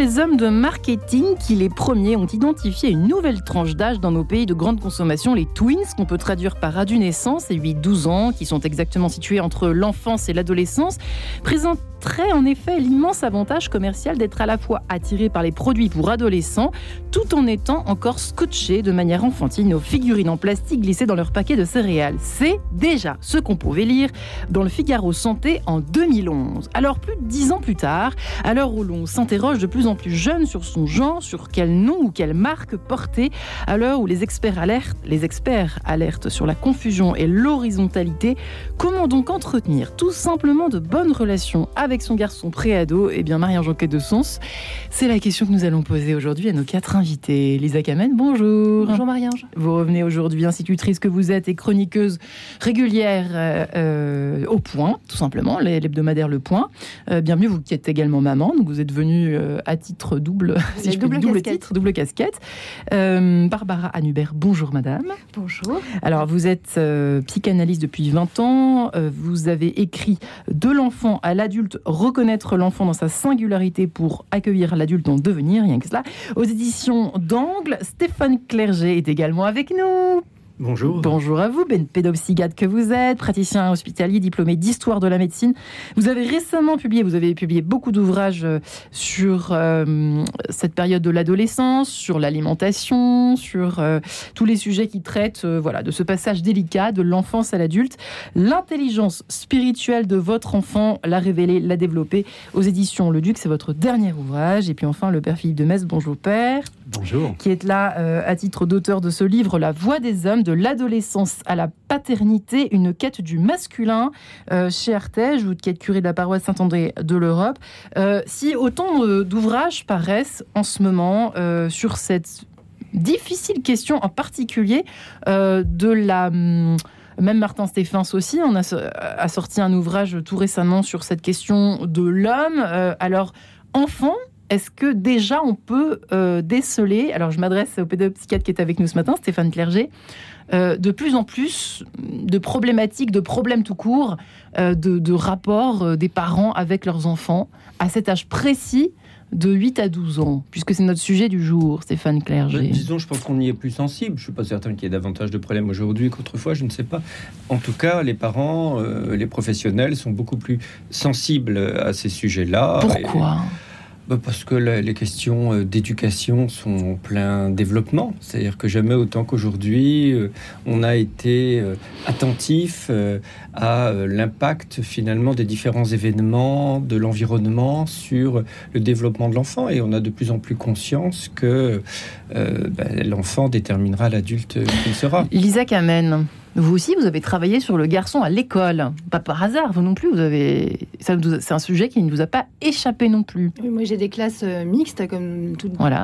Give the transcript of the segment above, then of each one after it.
Les hommes de marketing qui, les premiers, ont identifié une nouvelle tranche d'âge dans nos pays de grande consommation, les twins, qu'on peut traduire par adolescence et 8-12 ans, qui sont exactement situés entre l'enfance et l'adolescence, présentent très en effet l'immense avantage commercial d'être à la fois attiré par les produits pour adolescents, tout en étant encore scotché de manière enfantine aux figurines en plastique glissées dans leur paquet de céréales. C'est déjà ce qu'on pouvait lire dans le Figaro Santé en 2011. Alors plus de dix ans plus tard, à l'heure où l'on s'interroge de plus en plus jeune sur son genre, sur quel nom ou quelle marque porter, à l'heure où les experts alertent, les experts alertent sur la confusion et l'horizontalité, comment donc entretenir tout simplement de bonnes relations avec avec son garçon préado Eh bien, Marie-Ange de Sens, c'est la question que nous allons poser aujourd'hui à nos quatre invités. Lisa Kamen, bonjour. Bonjour Marie-Ange. Vous revenez aujourd'hui, institutrice que vous êtes et chroniqueuse régulière euh, euh, au point, tout simplement, l'hebdomadaire Le Point. Euh, bienvenue, vous qui êtes également maman, donc vous êtes venue à titre double, si je double, double titre, double casquette. Barbara Anubert, bonjour madame. Bonjour. Alors, vous êtes psychanalyste depuis 20 ans, vous avez écrit De l'enfant à l'adulte reconnaître l'enfant dans sa singularité pour accueillir l'adulte en devenir, rien que cela. Aux éditions d'Angle, Stéphane Clerget est également avec nous. Bonjour. Bonjour à vous, ben, pédopsychiatre que vous êtes, praticien hospitalier diplômé d'histoire de la médecine. Vous avez récemment publié, vous avez publié beaucoup d'ouvrages euh, sur euh, cette période de l'adolescence, sur l'alimentation, sur euh, tous les sujets qui traitent voilà, de ce passage délicat de l'enfance à l'adulte. L'intelligence spirituelle de votre enfant, l'a révélé, l'a développé aux éditions Le Duc, c'est votre dernier ouvrage. Et puis enfin, le père Philippe de Metz, bonjour père. Bonjour. Qui est là à titre d'auteur de ce livre, La voix des hommes, de l'adolescence à la paternité, une quête du masculin euh, chez Artege, vous qui êtes curé de la paroisse Saint-André de l'Europe. Euh, si autant euh, d'ouvrages paraissent en ce moment sur cette difficile question en particulier de la... Hum, même Martin Stéphens aussi, on a, sorti un ouvrage tout récemment sur cette question de l'homme. alors, enfant, est-ce que déjà on peut déceler, alors je m'adresse au pédopsychiatre qui est avec nous ce matin, Stéphane Clerget, euh, de plus en plus de problématiques, de problèmes tout court, euh, de, rapports euh, des parents avec leurs enfants à cet âge précis de 8 à 12 ans, puisque c'est notre sujet du jour, Stéphane Clerget. disons, je pense qu'on y est plus sensible. Je ne suis pas certain qu'il y ait davantage de problèmes aujourd'hui qu'autrefois, je ne sais pas. En tout cas, les parents, les professionnels sont beaucoup plus sensibles à ces sujets-là. Pourquoi? bah, parce que les questions euh, d'éducation sont en plein développement. C'est-à-dire que jamais autant qu'aujourd'hui, euh, on a été euh, attentif à l'impact finalement des différents événements, de l'environnement sur le développement de l'enfant. Et on a de plus en plus conscience que bah, l'enfant déterminera l'adulte qu'il sera. Lisa Kamen. Vous aussi, vous avez travaillé sur le garçon à l'école. Pas par hasard, vous non plus. Vous avez, c'est un sujet qui ne vous a pas échappé non plus. moi, j'ai des classes euh, mixtes, comme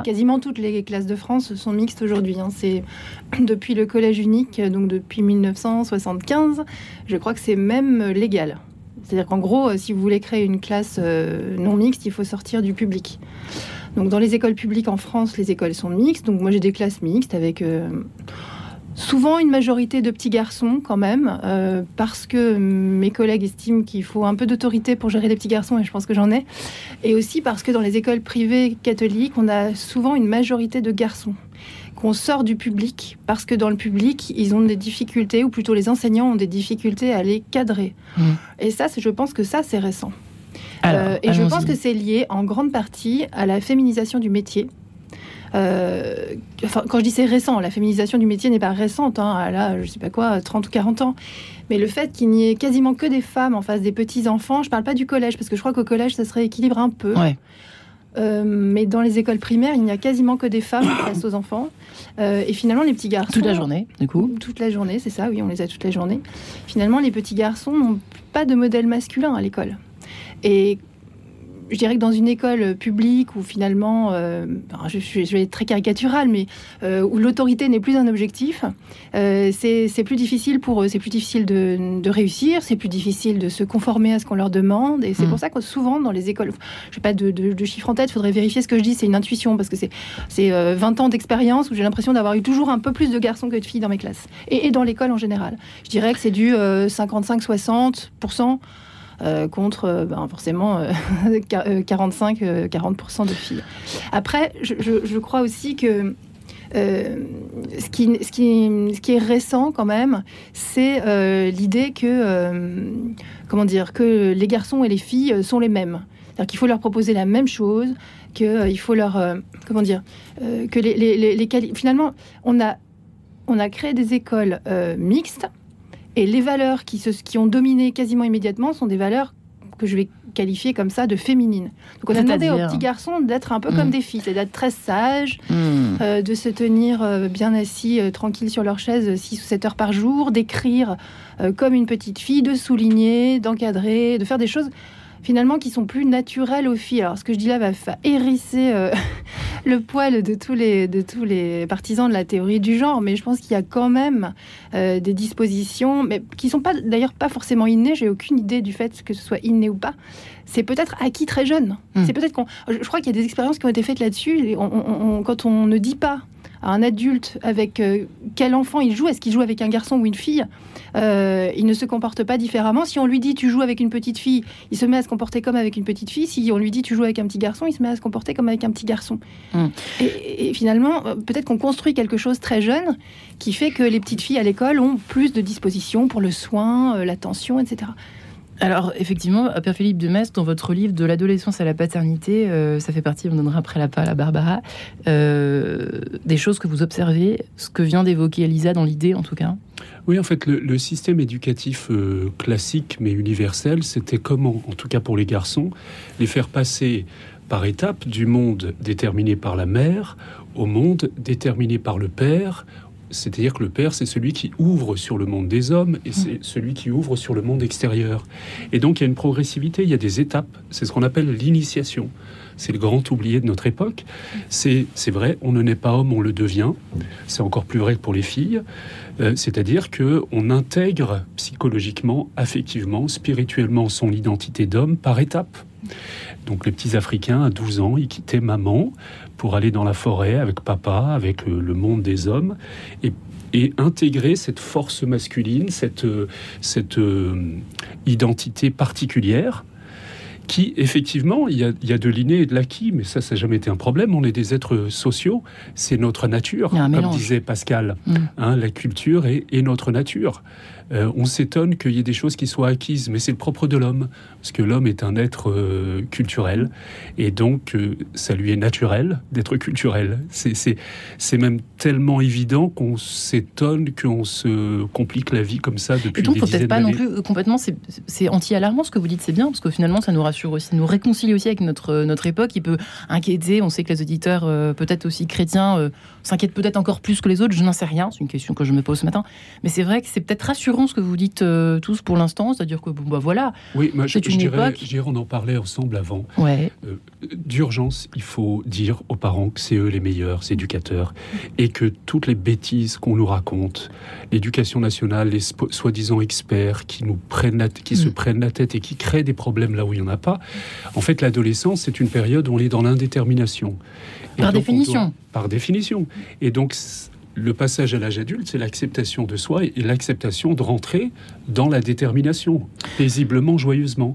quasiment toutes les classes de France sont mixtes aujourd'hui. Hein. C'est depuis le collège unique, donc depuis 1975. Je crois que c'est même légal. C'est-à-dire qu'en gros, euh, si vous voulez créer une classe euh, non mixte, il faut sortir du public. Donc dans les écoles publiques en France, les écoles sont mixtes. Donc moi j'ai des classes mixtes avec Souvent une majorité de petits garçons quand même, euh, parce que mes collègues estiment qu'il faut un peu d'autorité pour gérer les petits garçons, et je pense que j'en ai. Et aussi parce que dans les écoles privées catholiques, on a souvent une majorité de garçons qu'on sort du public, parce que dans le public, ils ont des difficultés, ou plutôt les enseignants ont des difficultés à les cadrer. Mmh. Et ça, je pense que ça, c'est récent. Euh, et je pense que c'est lié en grande partie à la féminisation du métier. Euh, quand je dis c'est récent, la féminisation du métier n'est pas récente, hein, elle a, je sais pas quoi, 30 ou 40 ans. Mais le fait qu'il n'y ait quasiment que des femmes en face des petits-enfants, je parle pas du collège, parce que je crois qu'au collège, ça serait équilibré un peu. Euh, mais dans les écoles primaires, il n'y a quasiment que des femmes face aux enfants. Euh, et finalement, les petits garçons. Toute la journée, du coup Toute la journée, c'est ça, oui, on les a toute la journée. Finalement, les petits garçons n'ont pas de modèle masculin à l'école. Et je dirais que dans une école publique où finalement, euh, je, vais être très caricatural, mais euh, où l'autorité n'est plus un objectif, euh, c'est plus difficile pour eux, c'est plus difficile de, réussir, c'est plus difficile de se conformer à ce qu'on leur demande, et c'est mm. pour ça que souvent dans les écoles, je n'ai pas de, chiffres en tête, il faudrait vérifier ce que je dis, c'est une intuition, parce que c'est 20 ans d'expérience où j'ai l'impression d'avoir eu toujours un peu plus de garçons que de filles dans mes classes, et, et dans l'école en général. Je dirais que c'est du 55-60%. Contre ben, forcément 45-40% de filles. Après, je, crois aussi que ce, qui, est récent quand même, c'est l'idée que, comment dire, que les garçons et les filles sont les mêmes. C'est-à-dire qu'il faut leur proposer la même chose, qu'il faut leur, comment dire, que les, les, finalement, on a créé des écoles euh, mixtes et les valeurs qui, se, qui ont dominé quasiment immédiatement sont des valeurs que je vais qualifier comme ça de féminines. Donc on a demandé aux petits garçons d'être un peu comme hmm. des filles, c'est d'être très sages, hmm. euh, de se tenir euh, bien assis, tranquilles sur leur chaise 6 ou 7 heures par jour, d'écrire comme une petite fille, de souligner, d'encadrer, de faire des choses finalement qui sont plus naturelles aux filles. Alors ce que je dis là va, hérisser euh, le poil de tous, les, de tous les partisans de la théorie du genre, mais je pense qu'il y a quand même euh, des dispositions, mais qui sont pas d'ailleurs pas forcément innées. J'ai aucune idée du fait que ce soit inné ou pas. C'est peut-être acquis très jeune. Hmm. C'est peut-être qu'on. Je crois qu'il y a des expériences qui ont été faites là-dessus. quand on ne dit pas un adulte avec euh, quel enfant il joue, est-ce qu'il joue avec un garçon ou une fille, euh, il ne se comporte pas différemment. Si on lui dit tu joues avec une petite fille, il se met à se comporter comme avec une petite fille. Si on lui dit tu joues avec un petit garçon, il se met à se comporter comme avec un petit garçon. Hmm. Et, finalement, euh, peut-être qu'on construit quelque chose très jeune qui fait que les petites filles à l'école ont plus de dispositions pour le soin, l'attention, etc. Alors, effectivement, Père Philippe de Metz, dans votre livre De l'adolescence à la paternité, euh, ça fait partie, on donnera après la parole à Barbara, euh, des choses que vous observez, ce que vient d'évoquer Elisa dans l'idée en tout cas Oui, en fait, le, système éducatif euh, classique mais universel, c'était comment, en tout cas pour les garçons, les faire passer par étapes du monde déterminé par la mère au monde déterminé par le père, c'est-à-dire que le père, c'est celui qui ouvre sur le monde des hommes et c'est celui qui ouvre sur le monde extérieur. Et donc il y a une progressivité, il y a des étapes. C'est ce qu'on appelle l'initiation. C'est le grand oublié de notre époque. C'est vrai, on ne naît pas homme, on le devient. C'est encore plus vrai pour les filles. Euh, c'est-à-dire que on intègre psychologiquement, affectivement, spirituellement son identité d'homme par étapes. Donc les petits Africains à 12 ans, ils quittaient maman pour aller dans la forêt avec papa, avec euh, le monde des hommes, et, intégrer cette force masculine, cette, euh, cette euh, identité particulière qui, effectivement, il y, a, de l'inné et de l'acquis, mais ça, ça n'a jamais été un problème. On est des êtres sociaux, c'est notre nature, comme disait Pascal. Mm. Hein, la culture est, est, notre nature. Euh, on s'étonne qu'il y ait des choses qui soient acquises, mais c'est le propre de l'homme, parce que l'homme est un être euh, culturel, et donc euh, ça lui est naturel d'être culturel. C'est même tellement évident qu'on s'étonne qu'on se complique la vie comme ça depuis et donc, peut-être pas non plus complètement, c'est anti-alarmant ce que vous dites, c'est bien, parce que finalement ça nous rassure aussi, nous réconcilie aussi avec notre, notre époque, qui peut inquiéter, on sait que les auditeurs, peut-être aussi chrétiens, s'inquiètent peut-être encore plus que les autres, je n'en sais rien, c'est une question que je me pose ce matin, mais c'est vrai que c'est peut-être rassurant ce que vous dites euh, tous pour l'instant, c'est-à-dire que bon, bah voilà. Oui, moi, je, une dirais, on en parlait ensemble avant. Ouais. Euh, d'urgence, il faut dire aux parents que c'est eux les meilleurs éducateurs et que toutes les bêtises qu'on nous raconte, l'éducation nationale, les soi-disant experts qui nous prennent la qui se mm. prennent la tête et qui créent des problèmes là où il n'y en a pas. En fait, l'adolescence, c'est une période où on est dans l'indétermination. Par définition. par définition. Et donc, le passage à l'âge adulte, c'est l'acceptation de soi et l'acceptation de rentrer dans la détermination, paisiblement, joyeusement.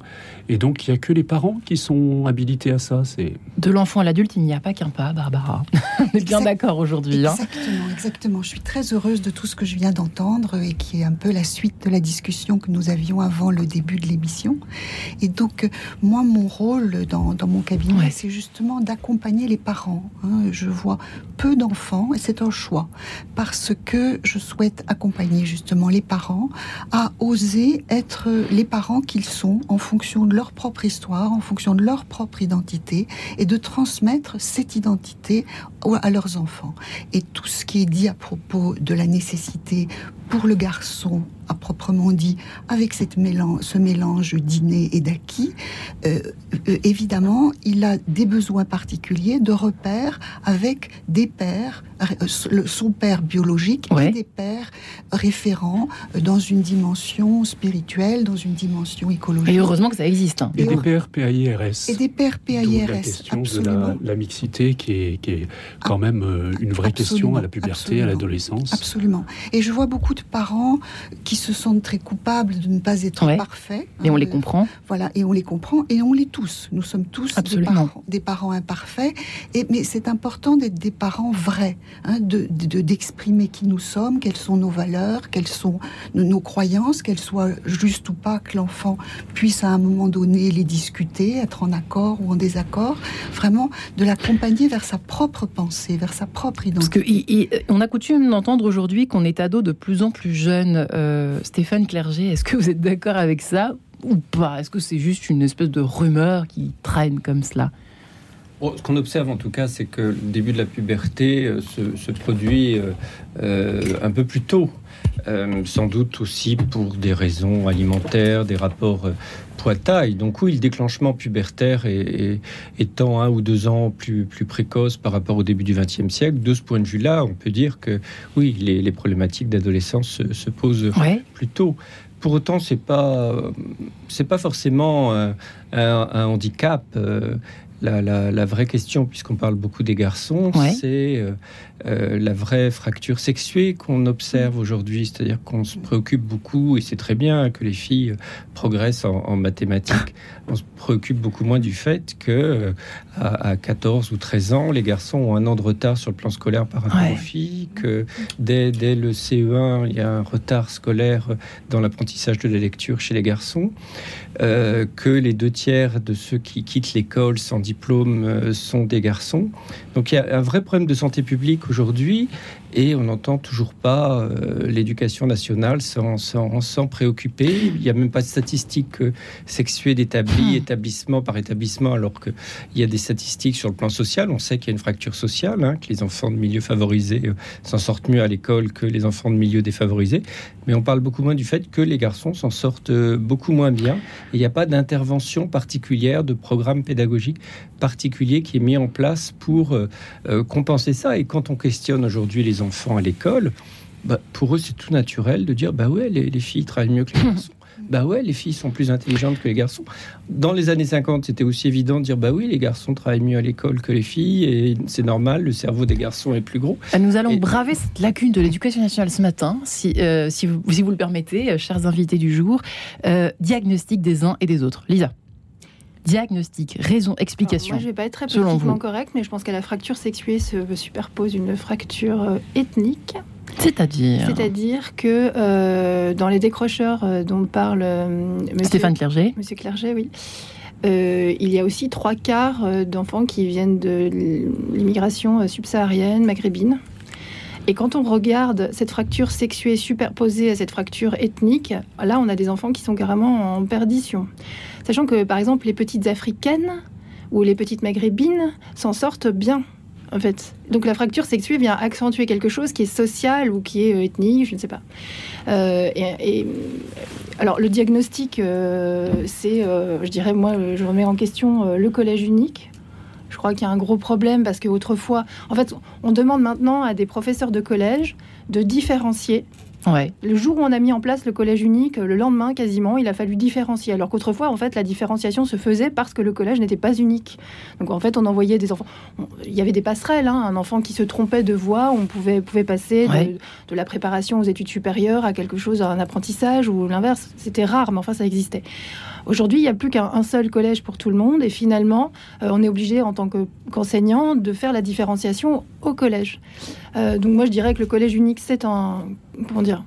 Et donc, il n'y a que les parents qui sont habilités à ça. C'est De l'enfant à l'adulte, il n'y a pas qu'un pas, Barbara. On est bien d'accord aujourd'hui. Hein. Exactement, exactement. Je suis très heureuse de tout ce que je viens d'entendre et qui est un peu la suite de la discussion que nous avions avant le début de l'émission. Et donc, moi, mon rôle dans, mon cabinet, c'est justement d'accompagner les parents. Hein. Je vois peu d'enfants et c'est un choix parce que je souhaite accompagner justement les parents à oser être les parents qu'ils sont en fonction de leur propre histoire, en fonction de leur propre identité, et de transmettre cette identité à leurs enfants. Et tout ce qui est dit à propos de la nécessité pour le garçon à proprement dit, avec cette mélange, ce mélange d'inné et d'acquis, euh, euh, évidemment, il a des besoins particuliers de repères avec des pères, euh, son père biologique et des pères référents dans une dimension spirituelle, dans une dimension écologique. Et heureusement que ça existe. Hein. Et, des pères PAIRS. Et des pères PAIRS. La question de la, mixité qui est, qui est quand même une vraie question à la puberté, à l'adolescence. Absolument. Et je vois beaucoup de parents qui se sentent sent très coupables de ne pas être parfaits. Et on les euh, comprend. Voilà, et on les comprend, et on les tous. Nous sommes tous des parents, imparfaits. Et, mais c'est important d'être des parents vrais, hein, de, d'exprimer qui nous sommes, quelles sont nos valeurs, quelles sont nos, croyances, qu'elles soient justes ou pas, que l'enfant puisse à un moment donné les discuter, être en accord ou en désaccord. Vraiment, de l'accompagner vers sa propre pensée, vers sa propre identité. Parce qu'on a coutume d'entendre aujourd'hui qu'on est ado de plus en plus jeune. Euh, Stéphane Clerget, est-ce que vous êtes d'accord avec ça ou pas? Est-ce que c'est juste une espèce de rumeur qui traîne comme cela? Ce qu'on observe en tout cas, c'est que le début de la puberté euh, se, produit euh, un peu plus tôt. sans doute aussi pour des raisons alimentaires, des rapports taille. Donc oui, le déclenchement pubertaire est, étant un ou deux ans plus, plus précoce par rapport au début du XXe siècle, de ce point de vue-là, on peut dire que oui, les, problématiques d'adolescence se, posent plus tôt. Pour autant, c'est pas c'est pas forcément un, handicap. Euh, la, vraie question, puisqu'on parle beaucoup des garçons, c'est euh, euh, la vraie fracture sexuée qu'on observe aujourd'hui. C'est-à-dire qu'on se préoccupe beaucoup, et c'est très bien que les filles progressent en, mathématiques. On se préoccupe beaucoup moins du fait que euh, à, 14 ou 13 ans, les garçons ont un an de retard sur le plan scolaire par rapport aux filles, que dès, dès, le CE1, il y a un retard scolaire dans l'apprentissage de la lecture chez les garçons, que les deux tiers de ceux qui quittent l'école sans diplôme euh, sont des garçons. Donc il y a un vrai problème de santé publique aujourd'hui et on n'entend toujours pas euh, l'éducation nationale sans, sans, préoccuper. Il n'y a même pas de statistiques euh, sexuées d'établi, hmm. établissement par établissement, alors qu'il y a des statistiques sur le plan social. On sait qu'il y a une fracture sociale, hein, que les enfants de milieux favorisés euh, s'en sortent mieux à l'école que les enfants de milieux défavorisés. Mais on parle beaucoup moins du fait que les garçons s'en sortent beaucoup moins bien. Il n'y a pas d'intervention particulière, de programme pédagogique particulier qui est mis en place pour compenser ça. Et quand on questionne aujourd'hui les enfants à l'école, bah, pour eux, c'est tout naturel de dire bah ouais, les, filles travaillent mieux que les garçons. bah ouais, les filles sont plus intelligentes que les garçons. Dans les années 50, c'était aussi évident de dire bah oui, les garçons travaillent mieux à l'école que les filles et c'est normal, le cerveau des garçons est plus gros. Euh, nous allons braver cette lacune de l'éducation nationale ce matin, si, euh, si, vous, si, vous, le permettez, euh, chers invités du jour. diagnostic des uns et des autres. Lisa. Diagnostic, raison, explication. moi, je vais pas être très politiquement correct, mais je pense qu'à la fracture sexuée se superpose une fracture euh, ethnique. C'est-à-dire C'est-à-dire que euh, dans les décrocheurs euh, dont parle Stéphane Clerget, Monsieur Clerget, oui. il y a aussi trois quarts d'enfants qui viennent de l'immigration subsaharienne, maghrébine. Et quand on regarde cette fracture sexuée superposée à cette fracture ethnique, là, on a des enfants qui sont carrément en perdition. Sachant que, par exemple, les petites africaines ou les petites maghrébines s'en sortent bien. En fait. Donc la fracture sexuée vient accentuer quelque chose qui est social ou qui est euh, ethnique, je ne sais pas. Euh, et, alors le diagnostic, euh, c'est, je dirais, moi, je remets en question le collège unique. Je crois qu'il y a un gros problème parce qu'autrefois, en fait, on demande maintenant à des professeurs de collège de différencier le jour où on a mis en place le collège unique, le lendemain quasiment, il a fallu différencier. Alors qu'autrefois, en fait, la différenciation se faisait parce que le collège n'était pas unique. Donc en fait, on envoyait des enfants. Il y avait des passerelles. Hein. Un enfant qui se trompait de voie, on pouvait, pouvait passer de, la préparation aux études supérieures à quelque chose, à un apprentissage ou l'inverse. C'était rare, mais enfin, ça existait. Aujourd'hui, il n'y a plus qu'un seul collège pour tout le monde et finalement, euh, on est obligé en tant qu'enseignant de faire la différenciation au collège. Euh, donc moi, je dirais que le collège unique, c'est un, comment dire,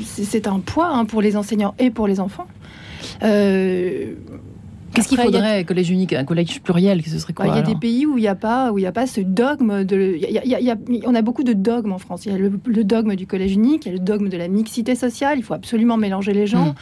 c'est un poids hein, pour les enseignants et pour les enfants. Euh, Qu'est-ce qu'il faudrait, collège unique, un collège pluriel, ce serait quoi Il y a des pays où il n'y a pas, où il y a pas ce dogme de. on a beaucoup de dogmes en France. Il y a le, dogme du collège unique, il y a le dogme de la mixité sociale. Il faut absolument mélanger les gens. Hmm.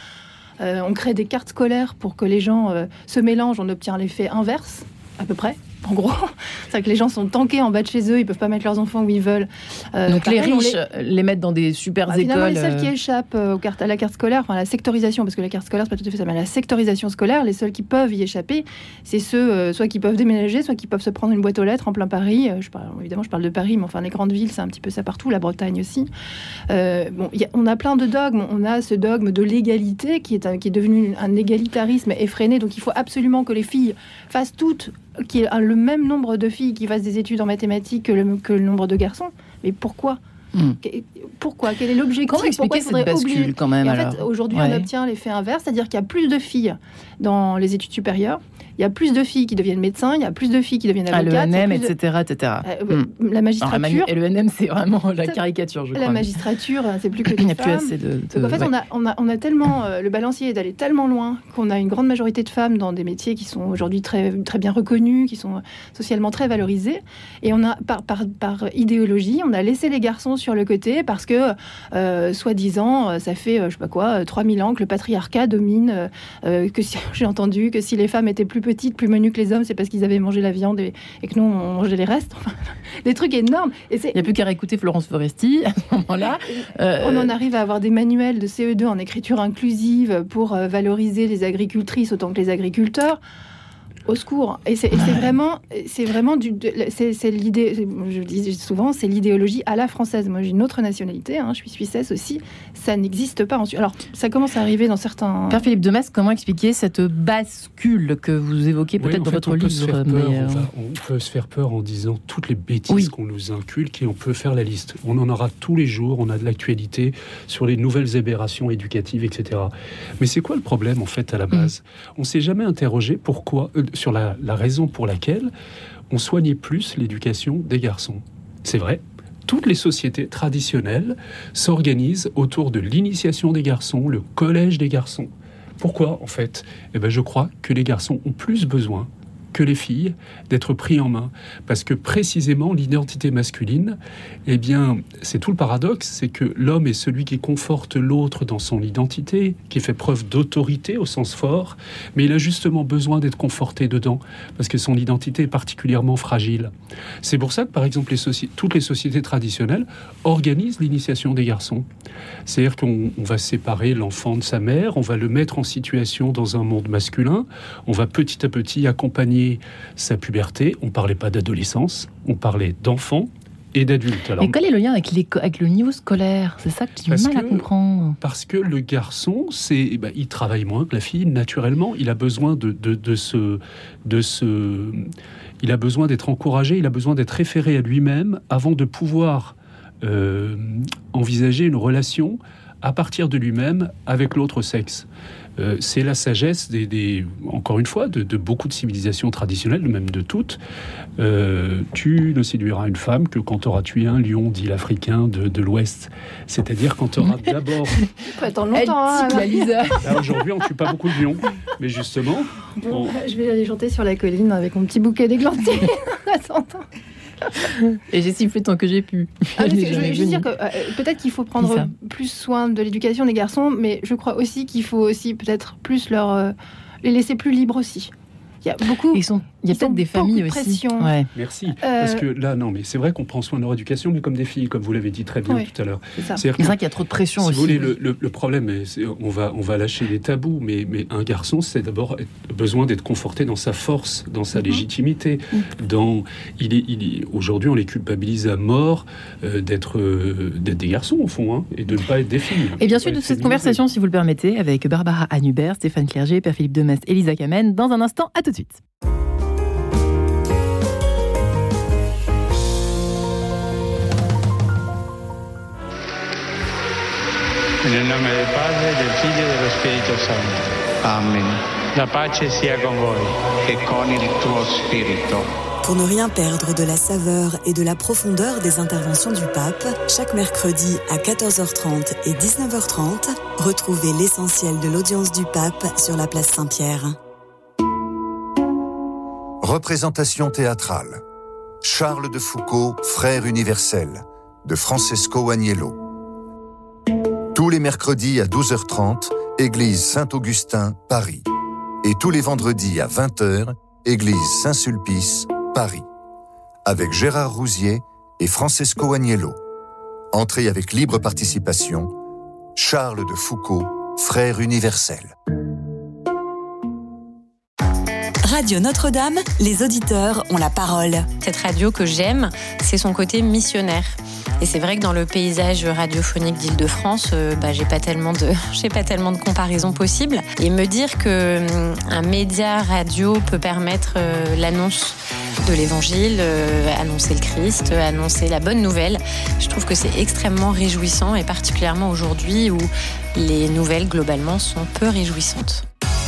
Euh, on crée des cartes scolaires pour que les gens euh, se mélangent. On obtient l'effet inverse, à peu près en gros. C'est que les gens sont tankés en bas de chez eux, ils peuvent pas mettre leurs enfants où ils veulent. Euh, Donc les riches les... mettent dans des super bah, écoles. les seuls qui euh. échappent euh, à la carte scolaire, enfin à la sectorisation, parce que la carte scolaire c'est pas tout à fait ça, mais la sectorisation scolaire, les seuls qui peuvent y échapper, c'est ceux soit qui peuvent déménager, soit qui peuvent se prendre une boîte aux lettres en plein Paris. Je parle, évidemment, je parle de Paris, mais enfin les grandes villes, c'est un petit peu ça partout, la Bretagne aussi. bon, on a plein de dogmes. On a ce dogme de l'égalité qui est, qui est devenu un égalitarisme effréné. Donc il faut absolument que les filles fassent toutes qu'il y ait le même nombre de filles qui fassent des études en mathématiques que le, que le nombre de garçons. Mais pourquoi Hmm. Pourquoi Quel est l'objectif Comment expliquer cette bascule quand même En fait, aujourd'hui, on obtient l'effet inverse, c'est-à-dire qu'il y a plus de filles dans les études supérieures il y a plus de filles qui deviennent médecins, il y a plus de filles qui deviennent avocates. Ah, l'ENM, etc., etc. La magistrature. et l'ENM, c'est vraiment la caricature, je crois. La magistrature, c'est plus que des Il n'y a plus assez de. Donc en fait, on, a, on, a, on, a, tellement. Euh, le balancier est d'aller tellement loin qu'on a une grande majorité de femmes dans des métiers qui sont aujourd'hui très, très bien reconnus, qui sont socialement très valorisés. Et on a, par, par, par idéologie, on a laissé les garçons sur le côté parce que, euh, soi-disant, ça fait, euh, je sais pas quoi, 3000 ans que le patriarcat domine, que si, j'ai entendu que si les femmes étaient plus petites, plus menues que les hommes, c'est parce qu'ils avaient mangé la viande et, que nous, on mangeait les restes. des trucs énormes. Et Il n'y a plus qu'à réécouter Florence Foresti à ce moment-là. Euh, on en arrive à avoir des manuels de CE2 en écriture inclusive pour euh, valoriser les agricultrices autant que les agriculteurs au secours. Et c'est vraiment, c'est vraiment du, c'est l'idée. Je dis souvent, c'est l'idéologie à la française. Moi, j'ai une autre nationalité. Hein, je suis suissesse aussi. Ça n'existe pas. En... Alors, ça commence à arriver dans certains. Père Philippe Demès, comment expliquer cette bascule que vous évoquez peut-être dans votre livre on, peut se faire peur en disant toutes les bêtises qu'on nous inculque et on peut faire la liste. On en aura tous les jours. On a de l'actualité sur les nouvelles aberrations éducatives, etc. Mais c'est quoi le problème en fait à la mm. base? On s'est jamais interrogé pourquoi. Euh, sur la, raison pour laquelle on soignait plus l'éducation des garçons. C'est vrai, toutes les sociétés traditionnelles s'organisent autour de l'initiation des garçons, le collège des garçons. Pourquoi, en fait? Eh ben, Je crois que les garçons ont plus besoin que les filles d'être pris en main. Parce que précisément, l'identité masculine, eh bien, c'est tout le paradoxe, c'est que l'homme est celui qui conforte l'autre dans son identité, qui fait preuve d'autorité au sens fort, mais il a justement besoin d'être conforté dedans, parce que son identité est particulièrement fragile. C'est pour ça que, par exemple, toutes les sociétés traditionnelles organisent l'initiation des garçons. C'est-à-dire qu'on va séparer l'enfant de sa mère, on va le mettre en situation dans un monde masculin, on va petit à petit accompagner sa puberté, on parlait pas d'adolescence, on parlait d'enfants et d'adultes. Mais quel est le lien avec, avec le niveau scolaire C'est ça que j'ai du mal à comprendre. Parce que le garçon, c'est, eh ben, il travaille moins que la fille naturellement. Il a besoin de, de, de ce, de ce, il a besoin d'être encouragé. Il a besoin d'être référé à lui-même avant de pouvoir euh, envisager une relation à partir de lui-même avec l'autre sexe. Euh, c'est la sagesse des, encore une fois, de, beaucoup de civilisations traditionnelles, même de toutes. Euh, tu ne séduiras une femme que quand tu auras tué un lion, dit l'Africain de, l'Ouest. C'est-à-dire quand tu auras d'abord. longtemps, hein, Aujourd'hui, on ne tue pas beaucoup de lions, mais justement. Je vais aller chanter sur la colline avec mon petit bouquet d'églantiers Et j'ai sifflé tant que j'ai pu. Ah, je veux juste dire que euh, peut-être qu'il faut prendre plus soin de l'éducation des garçons, mais je crois aussi qu'il faut aussi peut-être plus leur euh, les laisser plus libres aussi. Il y a beaucoup. Ils sont il y a peut-être des familles aussi. Ouais. Merci. Euh, Parce que là, non, mais c'est vrai qu'on prend soin de leur éducation, mais comme des filles, comme vous l'avez dit très bien tout à l'heure. C'est vrai qu'il y a trop de pression aussi. Vous voulez, le, le, problème, on va, on va lâcher les tabous, mais, mais un garçon, c'est d'abord besoin d'être conforté dans sa force, dans sa mhm. légitimité. Dans, il est, il Aujourd'hui, on les culpabilise à mort euh, d'être euh, d'être des garçons, au fond, hein, et de ne pas être des filles. Et bien sûr, de cette conversation, si vous le permettez, avec Barbara Hannubert, Stéphane Clerget, Père Philippe Demest, Elisa Kamen, dans un instant. À tout de suite. Nel nome del Padre, del Figlio e dello Spirito Santo. Amen. La pace sia con voi. E con il tuo spirito. Pour ne rien perdre de la saveur et de la profondeur des interventions du pape, chaque mercredi à 14h30 et 19h30, retrouvez l'essentiel de l'audience du pape sur la place Saint-Pierre. Représentation théâtrale. Charles de Foucault, frère universel, de Francesco Agnello. Tous les mercredis à 12h30, Église Saint-Augustin, Paris. Et tous les vendredis à 20h, Église Saint-Sulpice, Paris. Avec Gérard Rousier et Francesco Agnello. Entrée avec libre participation, Charles de Foucault, frère universel. Radio Notre-Dame, les auditeurs ont la parole. Cette radio que j'aime, c'est son côté missionnaire. Et c'est vrai que dans le paysage radiophonique d'Île-de-France, euh, bah, j'ai pas tellement de, j'ai pas tellement de comparaisons possibles. Et me dire que hum, un média radio peut permettre euh, l'annonce de l'évangile, euh, annoncer le Christ, annoncer la bonne nouvelle, je trouve que c'est extrêmement réjouissant et particulièrement aujourd'hui où les nouvelles globalement sont peu réjouissantes.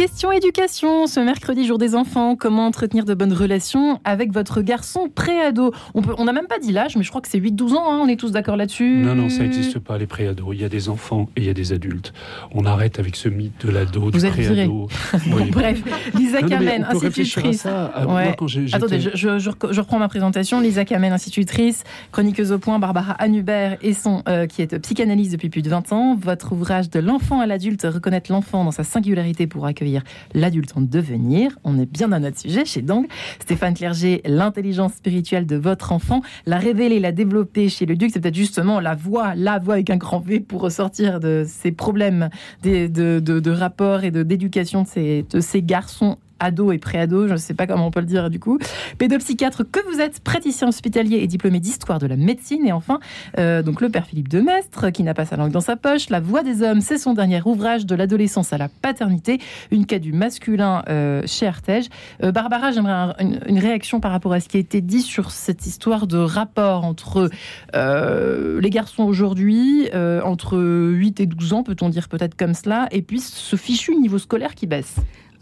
Question éducation, ce mercredi jour des enfants, comment entretenir de bonnes relations avec votre garçon pré-ado? On n'a même pas dit l'âge, mais je crois que c'est 8-12 ans, hein, on est tous d'accord là-dessus Non, non, ça n'existe pas, les pré-ados. Il y a des enfants et il y a des adultes. On arrête avec ce mythe de l'ado, du pré-ado. bref, Lisa Kamen, institutrice. Attendez, je, reprends ma présentation. Lisa Kamen, institutrice, chroniqueuse au point, Barbara Anubert et son, euh, qui est psychanalyste depuis plus de 20 ans. Votre ouvrage de l'enfant à l'adulte, reconnaître l'enfant dans sa singularité pour accueillir l'adulte en devenir. On est bien dans notre sujet chez Dang. Stéphane Clerget, l'intelligence spirituelle de votre enfant, la révéler, la développer chez le Duc, c'est peut-être justement la voix, la voix avec un grand V pour ressortir de ces problèmes de, de, de rapport et d'éducation de ces garçons ado et pré-ado, je ne sais pas comment on peut le dire du coup. Pédopsychiatre que vous êtes, praticien hospitalier et diplômé d'histoire de la médecine. Et enfin, euh, donc le père Philippe de Mestre, qui n'a pas sa langue dans sa poche. La voix des hommes, c'est son dernier ouvrage de l'adolescence à la paternité, une quête du masculin euh, chez Artege. Euh, Barbara, j'aimerais une, réaction par rapport à ce qui a été dit sur cette histoire de rapport entre les garçons aujourd'hui, entre 8 et 12 ans, peut-on dire peut-être comme cela, et puis ce fichu niveau scolaire qui baisse.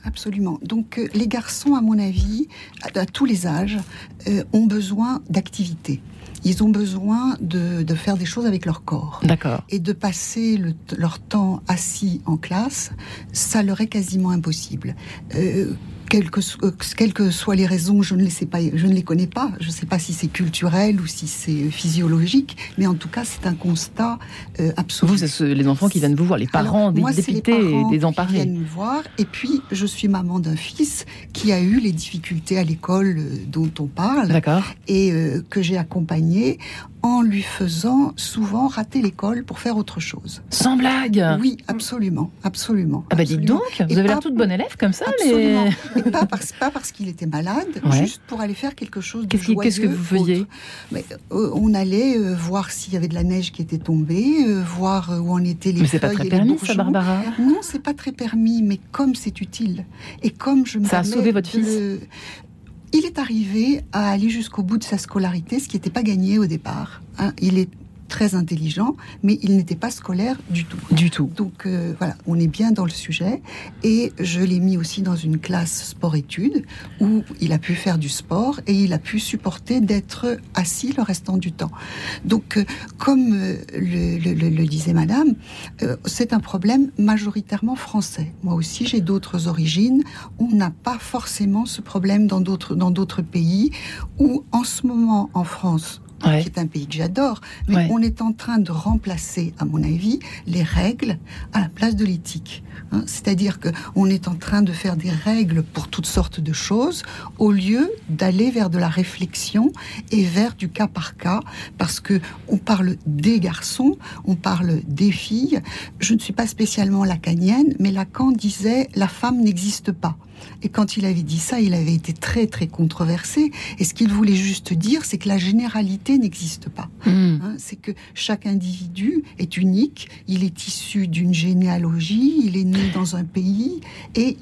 Absolument. Donc euh, les garçons, à mon avis, à, tous les âges, euh, ont besoin d'activité. Ils ont besoin de, faire des choses avec leur corps. D'accord. Et de passer leur temps assis en classe, ça leur est quasiment impossible. Euh, quelles que, euh, quelles que, soient les raisons, je ne les sais pas, je ne les connais pas. Je ne sais pas si c'est culturel ou si c'est physiologique, mais en tout cas, c'est un constat euh, absolu. Vous, c'est les enfants qui viennent vous voir, les parents des dépités et désemparés. Qui viennent me voir. Et puis, je suis maman d'un fils qui a eu les difficultés à l'école euh, dont on parle, et que j'ai accompagné en lui faisant souvent rater l'école pour faire autre chose. Sans blague Oui, absolument, absolument. Ah bah dites donc, vous avez l'air toute bonne élève comme ça, absolument. mais... pas parce, pas parce qu'il était malade, juste pour aller faire quelque chose de joyeux. Qu'est-ce que vous faisiez mais, euh, On allait euh, voir s'il y avait de la neige qui était tombée, euh, voir où en étaient les mais c'est pas très permis, ça, Barbara Non, c'est pas très permis, mais comme c'est utile, et comme je me Ça a sauvé votre fils il est arrivé à aller jusqu'au bout de sa scolarité, ce qui n'était pas gagné au départ. Hein. Il est très intelligent, mais il n'était pas scolaire du tout. Du tout. Donc euh, voilà, on est bien dans le sujet. Et je l'ai mis aussi dans une classe sport-études où il a pu faire du sport et il a pu supporter d'être assis le restant du temps. Donc, euh, comme euh, le, disait Madame, c'est un problème majoritairement français. Moi aussi, j'ai d'autres origines. On n'a pas forcément ce problème dans d'autres dans d'autres pays où, en ce moment, en France, qui est un pays que j'adore, mais on est en train de remplacer, à mon avis, les règles à la place de l'éthique. Hein. C'est-à-dire que on est en train de faire des règles pour toutes sortes de choses, au lieu d'aller vers de la réflexion et vers du cas par cas, parce que on parle des garçons, on parle des filles. Je ne suis pas spécialement lacanienne, mais Lacan disait la femme n'existe pas. Et quand il avait dit ça, il avait été très très controversé. Et ce qu'il voulait juste dire, c'est que la généralité n'existe pas. Hmm. Hein, c'est que chaque individu est unique, il est issu d'une généalogie, il est né dans un pays et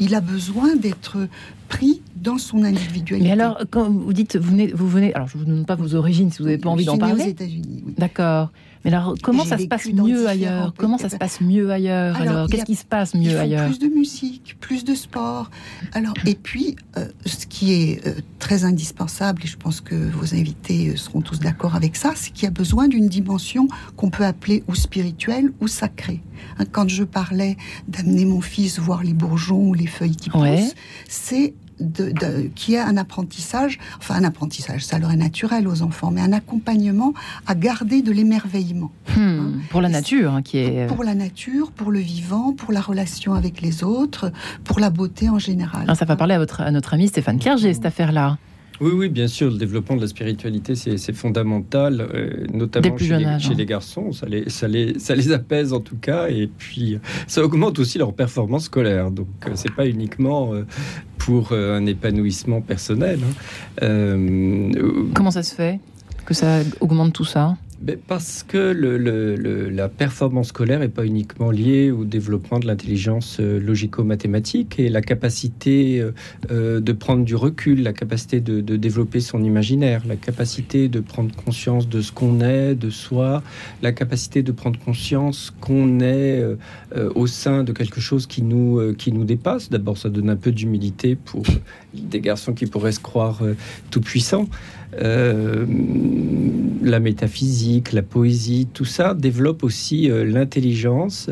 il a besoin d'être pris dans son individualité. Mais alors, quand vous dites, vous venez, vous venez alors je ne vous demande pas vos origines si vous n'avez pas envie d'en parler. aux États-Unis. Oui. D'accord. Mais alors, comment ça se passe mieux ailleurs Comment ça se passe mieux ailleurs Alors, qu'est-ce qui se passe mieux ailleurs Plus de musique, plus de sport. Alors, et puis, euh, ce qui est euh, très indispensable, et je pense que vos invités euh, seront tous d'accord avec ça, c'est qu'il y a besoin d'une dimension qu'on peut appeler ou spirituelle ou sacrée. Hein, quand je parlais d'amener mon fils voir les bourgeons ou les feuilles qui poussent, c'est de, qui est un apprentissage, enfin un apprentissage, ça leur est naturel aux enfants, mais un accompagnement à garder de l'émerveillement. Hmm, hein. pour la nature, hein, qui est... Pour la nature, pour le vivant, pour la relation avec les autres, pour la beauté en général. Ah, ça va parler à, votre, à notre ami Stéphane Clerget, cette affaire-là. Oui, oui, bien sûr, le développement de la spiritualité, c'est fondamental, euh, notamment chez, les, chez les, hein. garçons. Ça les, ça, les, ça les apaise en tout cas, et puis ça augmente aussi leur performance scolaire. Donc, euh, c'est pas uniquement euh, pour un épanouissement personnel. Hein. Comment ça se fait que ça augmente tout ça? Parce que la performance scolaire n'est pas uniquement liée au développement de l'intelligence euh, logico-mathématique et la capacité euh, euh, de prendre du recul, la capacité de, développer son imaginaire, la capacité de prendre conscience de ce qu'on est, de soi, la capacité de prendre conscience qu'on est au sein de quelque chose qui nous, qui nous dépasse. D'abord, ça donne un peu d'humilité pour des garçons qui pourraient se croire tout puissants. Euh, la métaphysique, la poésie, tout ça développe aussi euh, l'intelligence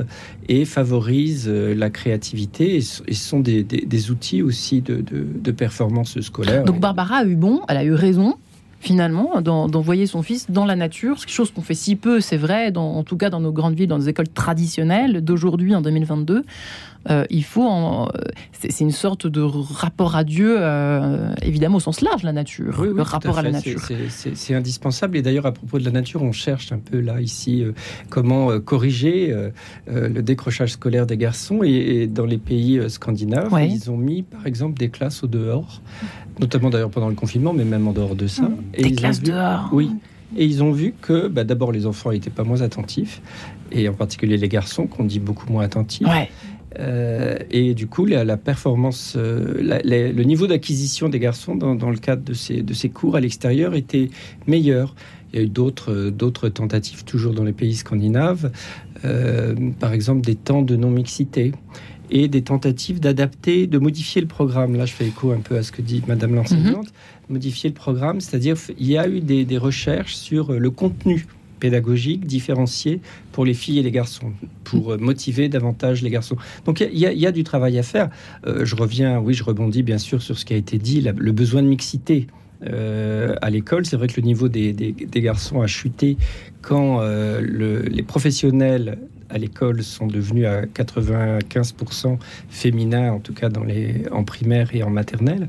et favorise euh, la créativité et, ce sont des, outils aussi de, de, performance scolaire. Donc Barbara a eu bon, elle a eu raison finalement, d'envoyer son fils dans la nature, chose qu'on fait si peu, c'est vrai, en tout cas dans nos grandes villes, dans nos écoles traditionnelles d'aujourd'hui, en 2022. Euh, il faut, c'est une sorte de rapport à Dieu, euh, évidemment au sens large, la nature, le rapport à, la nature. C'est indispensable. Et d'ailleurs, à propos de la nature, on cherche un peu là ici euh, comment corriger le décrochage scolaire des garçons. Et, dans les pays scandinaves, ils ont mis, par exemple, des classes au dehors, notamment d'ailleurs pendant le confinement, mais même en dehors de ça. Mmh. Et des classes dehors. Oui. Et ils ont vu que bah, d'abord les enfants n'étaient pas moins attentifs, et en particulier les garçons qu'on dit beaucoup moins attentifs. Ouais. Euh, et du coup, la, performance, euh, le niveau d'acquisition des garçons dans, le cadre de ces, de ces cours à l'extérieur était meilleur. Il y a eu d'autres, d'autres tentatives, toujours dans les pays scandinaves, euh, par exemple des temps de non-mixité et des tentatives d'adapter, de modifier le programme. Là, je fais écho un peu à ce que dit Madame l'enseignante. Mhm. Modifier le programme, c'est-à-dire il y a eu des, des recherches sur le contenu pédagogique différencié pour les filles et les garçons, pour euh, motiver davantage les garçons. Donc il y, a du travail à faire. Euh, je reviens, oui, je rebondis bien sûr sur ce qui a été dit, le besoin de mixité. Euh, à l'école, c'est vrai que le niveau des, garçons a chuté quand les professionnels à l'école sont devenus à 95% féminins, en tout cas dans les, en primaire et en maternelle.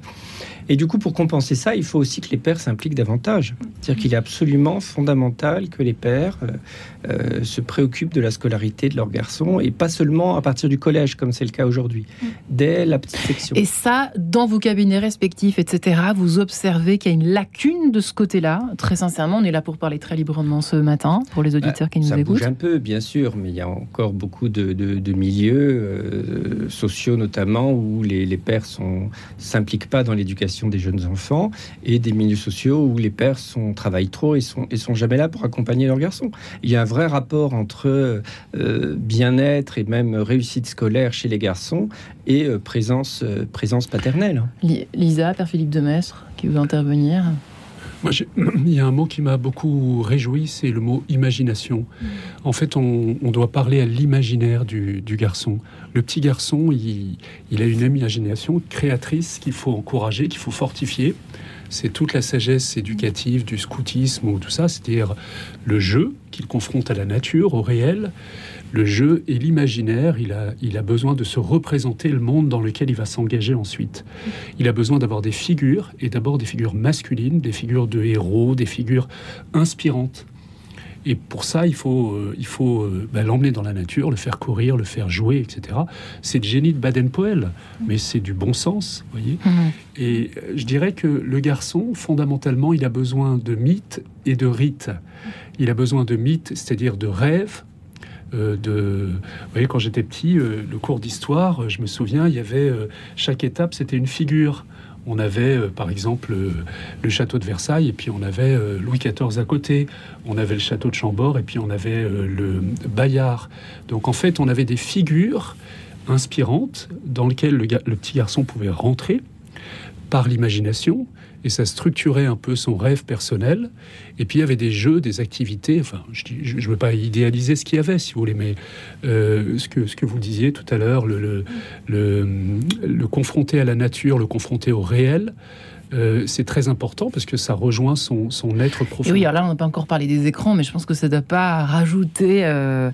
Et du coup, pour compenser ça, il faut aussi que les pères s'impliquent davantage. C'est-à-dire qu'il est absolument fondamental que les pères euh, euh, se préoccupent de la scolarité de leurs garçons et pas seulement à partir du collège, comme c'est le cas aujourd'hui, dès la petite section. Et ça, dans vos cabinets respectifs, etc., vous observez qu'il y a une lacune de ce côté-là. Très sincèrement, on est là pour parler très librement ce matin, pour les auditeurs qui nous ça écoutent. Ça bouge un peu, bien sûr, mais il y a encore beaucoup de, milieux euh, sociaux, notamment, où les, les pères ne s'impliquent pas dans l'éducation des jeunes enfants et des milieux sociaux où les pères sont, travaillent trop et sont, et sont jamais là pour accompagner leurs garçons. Il y a un vrai rapport entre euh, bien-être et même réussite scolaire chez les garçons et euh, présence, euh, présence paternelle. Lisa, Père Philippe de Mestre, qui veut intervenir. Moi, il y a un mot qui m'a beaucoup réjoui, c'est le mot imagination. En fait, on, doit parler à l'imaginaire du, garçon. Le petit garçon, il, il, a une imagination créatrice qu'il faut encourager, qu'il faut fortifier. C'est toute la sagesse éducative du scoutisme ou tout ça, c'est-à-dire le jeu qu'il confronte à la nature, au réel, le jeu et l'imaginaire, il a, il a besoin de se représenter le monde dans lequel il va s'engager ensuite. Il a besoin d'avoir des figures, et d'abord des figures masculines, des figures de héros, des figures inspirantes. Et pour ça, il faut, euh, il faut euh, bah, l'emmener dans la nature, le faire courir, le faire jouer, etc. C'est le génie de Baden-Powell, mais c'est du bon sens, voyez. Mmh. Et euh, je dirais que le garçon, fondamentalement, il a besoin de mythes et de rites. Il a besoin de mythes, c'est-à-dire de rêves, euh, de. Vous voyez, quand j'étais petit, euh, le cours d'histoire, euh, je me souviens, il y avait chaque étape, c'était une figure. On avait, par exemple, le château de Versailles, et puis on avait Louis XIV à côté. On avait le château de Chambord, et puis on avait le Bayard. Donc en fait, on avait des figures inspirantes dans lesquelles le, le petit garçon pouvait rentrer par l'imagination et ça structurait un peu son rêve personnel. Et puis il y avait des jeux, des activités. Enfin, je ne veux pas idéaliser ce qu'il y avait, si vous voulez, mais euh, ce, que, vous disiez tout à l'heure, le, confronter à la nature, le confronter au réel. Euh, c'est très important parce que ça rejoint son, être profond. oui, alors là, on n'a pas encore parlé des écrans, mais je pense que ça ne doit pas rajouter euh,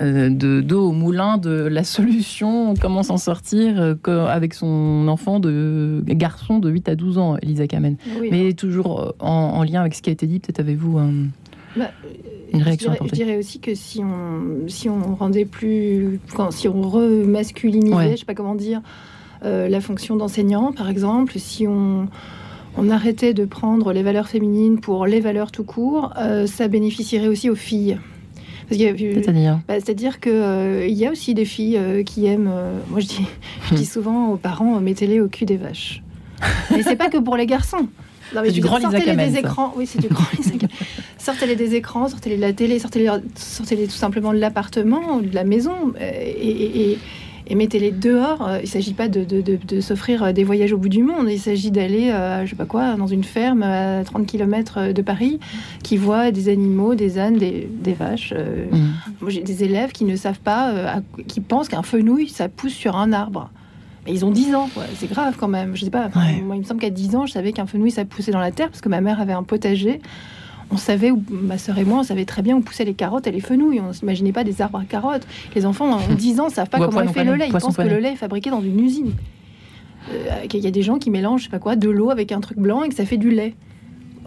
euh, de d'eau au moulin de la solution, comment s'en sortir euh, avec son enfant de garçon de 8 à 12 ans, Elisa Kamen. Mais toujours euh, en, lien avec ce qui a été dit, peut-être avez-vous bah, une réaction je dirais, aussi que si on, si on rendait plus, quand, si on remasculinisait, je je sais pas comment dire, la fonction d'enseignant, par exemple, si on on arrêtait de prendre les valeurs féminines pour les valeurs tout court, ça bénéficierait aussi aux filles. C'est-à-dire bah, C'est-à-dire qu'il euh, y a aussi des filles euh, qui aiment. Euh, moi, je dis, je dis souvent aux parents mettez-les au cul des vaches. Mais c'est pas que pour les garçons. C'est du grand sortez-les des écrans. Oui, c'est du grand Sortez-les des écrans, sortez-les de la télé, sortez-les, sortez-les tout simplement de l'appartement, de la maison. et, et mettez-les dehors. Euh, il ne s'agit pas de, s'offrir euh, des voyages au bout du monde. Il s'agit d'aller, euh, je sais pas quoi, dans une ferme à 30 km de Paris qui voit des animaux, des ânes, des, vaches. Mm. Moi, j'ai des élèves qui ne savent pas, qui pensent qu'un fenouil, ça pousse sur un arbre. Mais ils ont 10 ans, c'est grave quand même. Je sais pas, moi, il me semble qu'à 10 ans, je savais qu'un fenouil, ça poussait dans la terre parce que ma mère avait un potager on savait, où, ma sœur et moi, on savait très bien où poussaient les carottes et les fenouilles. On s'imaginait pas des arbres à carottes. Les enfants, en 10 ans, savent pas comment on fait le lait. Ils pensent que le lait est fabriqué dans une usine. Euh, il y a des gens qui mélangent, je sais pas quoi, de l'eau avec un truc blanc et que ça fait du lait.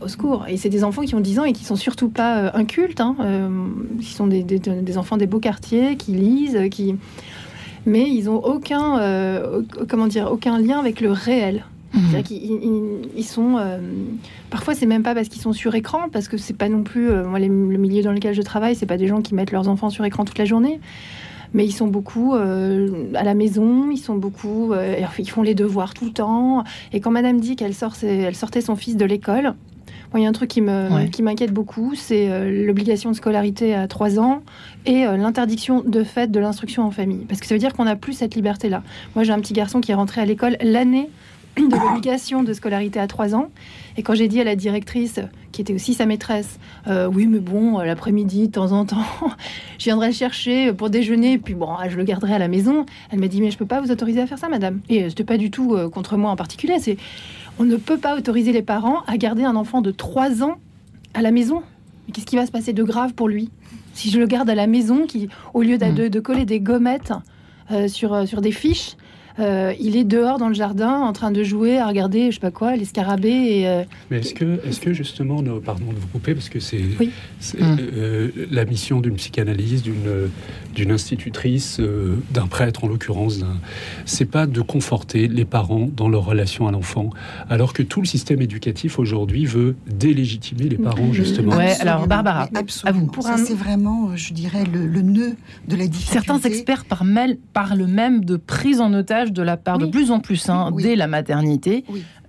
Au secours. Et c'est des enfants qui ont 10 ans et qui sont surtout pas euh, incultes, hein, euh, qui sont des, enfants des beaux quartiers, qui lisent, qui... mais ils ont aucun, comment dire, aucun lien avec le réel. Mhm. ils, sont. Euh, parfois, c'est même pas parce qu'ils sont sur écran, parce que c'est pas non plus. Euh, moi, le milieu dans lequel je travaille, c'est pas des gens qui mettent leurs enfants sur écran toute la journée. Mais ils sont beaucoup euh, à la maison, ils sont beaucoup. ils font les devoirs tout le temps. Et quand madame dit qu'elle sort, elle sortait son fils de l'école, il y a un truc qui m'inquiète beaucoup, c'est l'obligation de scolarité à 3 ans et l'interdiction de fait de l'instruction en famille. Parce que ça veut dire qu'on n'a plus cette liberté-là. Moi, j'ai un petit garçon qui est rentré à l'école l'année de l'obligation de scolarité à 3 ans. Et quand j'ai dit à la directrice, qui était aussi sa maîtresse, euh, oui, mais bon, euh, l'après-midi, de temps en temps, je viendrai le chercher pour déjeuner, et puis bon, ah, je le garderai à la maison. Elle m'a dit, mais je peux pas vous autoriser à faire ça, madame. Et euh, c'était pas du tout contre moi en particulier. C'est, on ne peut pas autoriser les parents à garder un enfant de 3 ans à la maison. Mais qu'est-ce qui va se passer de grave pour lui? Si je le garde à la maison, qui, au lieu de, hmm. de coller des gommettes sur, sur des fiches, euh, il est dehors dans le jardin en train de jouer, à regarder, je sais pas quoi, les scarabées. Et, euh, Mais est-ce que, est-ce que justement, pardon de vous couper, parce que c'est euh, la mission d'une psychanalyse, d'une d'une institutrice, d'un prêtre en l'occurrence, c'est pas de conforter les parents dans leur relation à l'enfant, alors que tout le système éducatif aujourd'hui veut délégitimer les parents justement. Ouais, alors Barbara, à vous. Pour c'est vraiment, je dirais, le, le, nœud de la difficulté. Certains experts parlent même de prise en otage de la part de plus en plus hein, dès la maternité.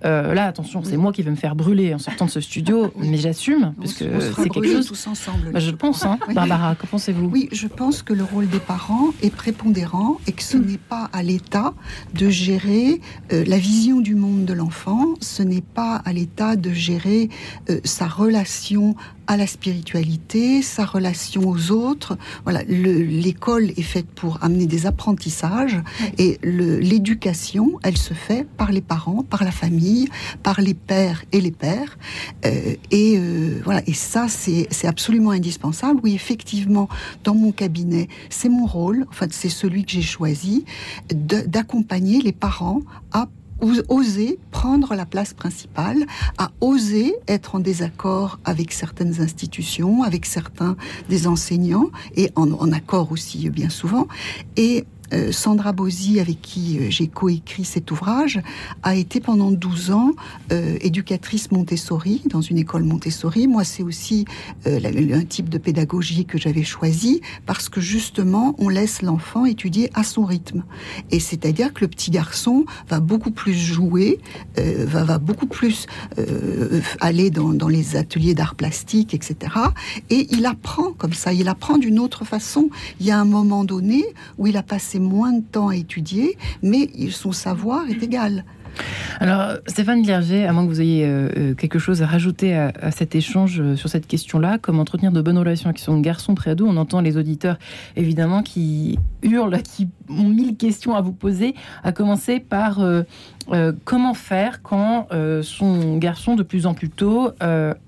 Euh, là, attention, c'est moi qui vais me faire brûler en sortant de ce studio, mais j'assume, parce que c'est quelque chose. Tous ensemble. Bah, je pense, hein. Barbara, qu'en pensez-vous? Oui, je pense que le rôle des parents est prépondérant et que ce mm. n'est pas à l'État de gérer euh, la vision du monde de l'enfant, ce n'est pas à l'État de gérer euh, sa relation à la spiritualité, sa relation aux autres. Voilà, l'école est faite pour amener des apprentissages et l'éducation, elle se fait par les parents, par la famille, par les pères et les pères. Euh, et euh, voilà, et ça c'est absolument indispensable. Oui, effectivement, dans mon cabinet, c'est mon rôle, enfin c'est celui que j'ai choisi, d'accompagner les parents à oser prendre la place principale, à oser être en désaccord avec certaines institutions, avec certains des enseignants, et en, en accord aussi bien souvent, et euh, Sandra Bozy, avec qui euh, j'ai coécrit cet ouvrage, a été pendant 12 ans euh, éducatrice Montessori dans une école Montessori. Moi, c'est aussi un type de pédagogie que j'avais choisi parce que justement, on laisse l'enfant étudier à son rythme. Et c'est-à-dire que le petit garçon va beaucoup plus jouer, va, beaucoup plus aller dans les ateliers d'art plastique, etc. Et il apprend comme ça, il apprend d'une autre façon. Il y a un moment donné où il a passé moins de temps à étudier, mais son savoir est égal. Alors, Stéphane Lierger, à moins que vous ayez euh, euh, quelque chose à rajouter à, cet échange euh, sur cette question-là, comment entretenir de bonnes relations avec son garçon préado On entend les auditeurs, évidemment, qui hurlent, qui ont mille questions à vous poser, à commencer par comment faire quand son garçon, de plus en plus tôt,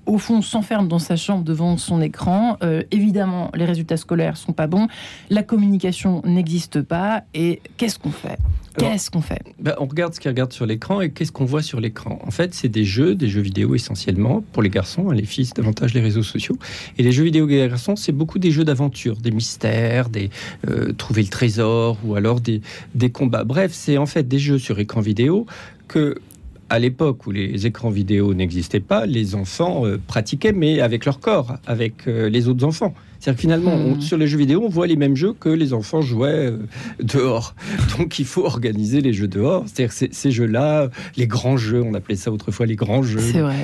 au fond, s'enferme dans sa chambre devant son écran. évidemment, les résultats scolaires sont pas bons, la communication n'existe pas, et qu'est-ce qu'on fait? Qu'est-ce qu'on fait? ben, On regarde ce qu'il regarde sur l'écran et qu'est-ce qu'on voit sur l'écran. En fait, c'est des jeux, des jeux vidéo essentiellement pour les garçons. Hein, les filles, davantage les réseaux sociaux. Et les jeux vidéo des garçons, c'est beaucoup des jeux d'aventure, des mystères, des euh, trouver le trésor ou alors des, des combats. Bref, c'est en fait des jeux sur écran vidéo que à l'époque où les écrans vidéo n'existaient pas, les enfants euh, pratiquaient, mais avec leur corps, avec euh, les autres enfants. C'est-à-dire que finalement, hmm. sur les jeux vidéo, on voit les mêmes jeux que les enfants jouaient euh, dehors. Donc il faut organiser les jeux dehors. C'est-à-dire ces, ces jeux-là, les grands jeux, on appelait ça autrefois les grands jeux,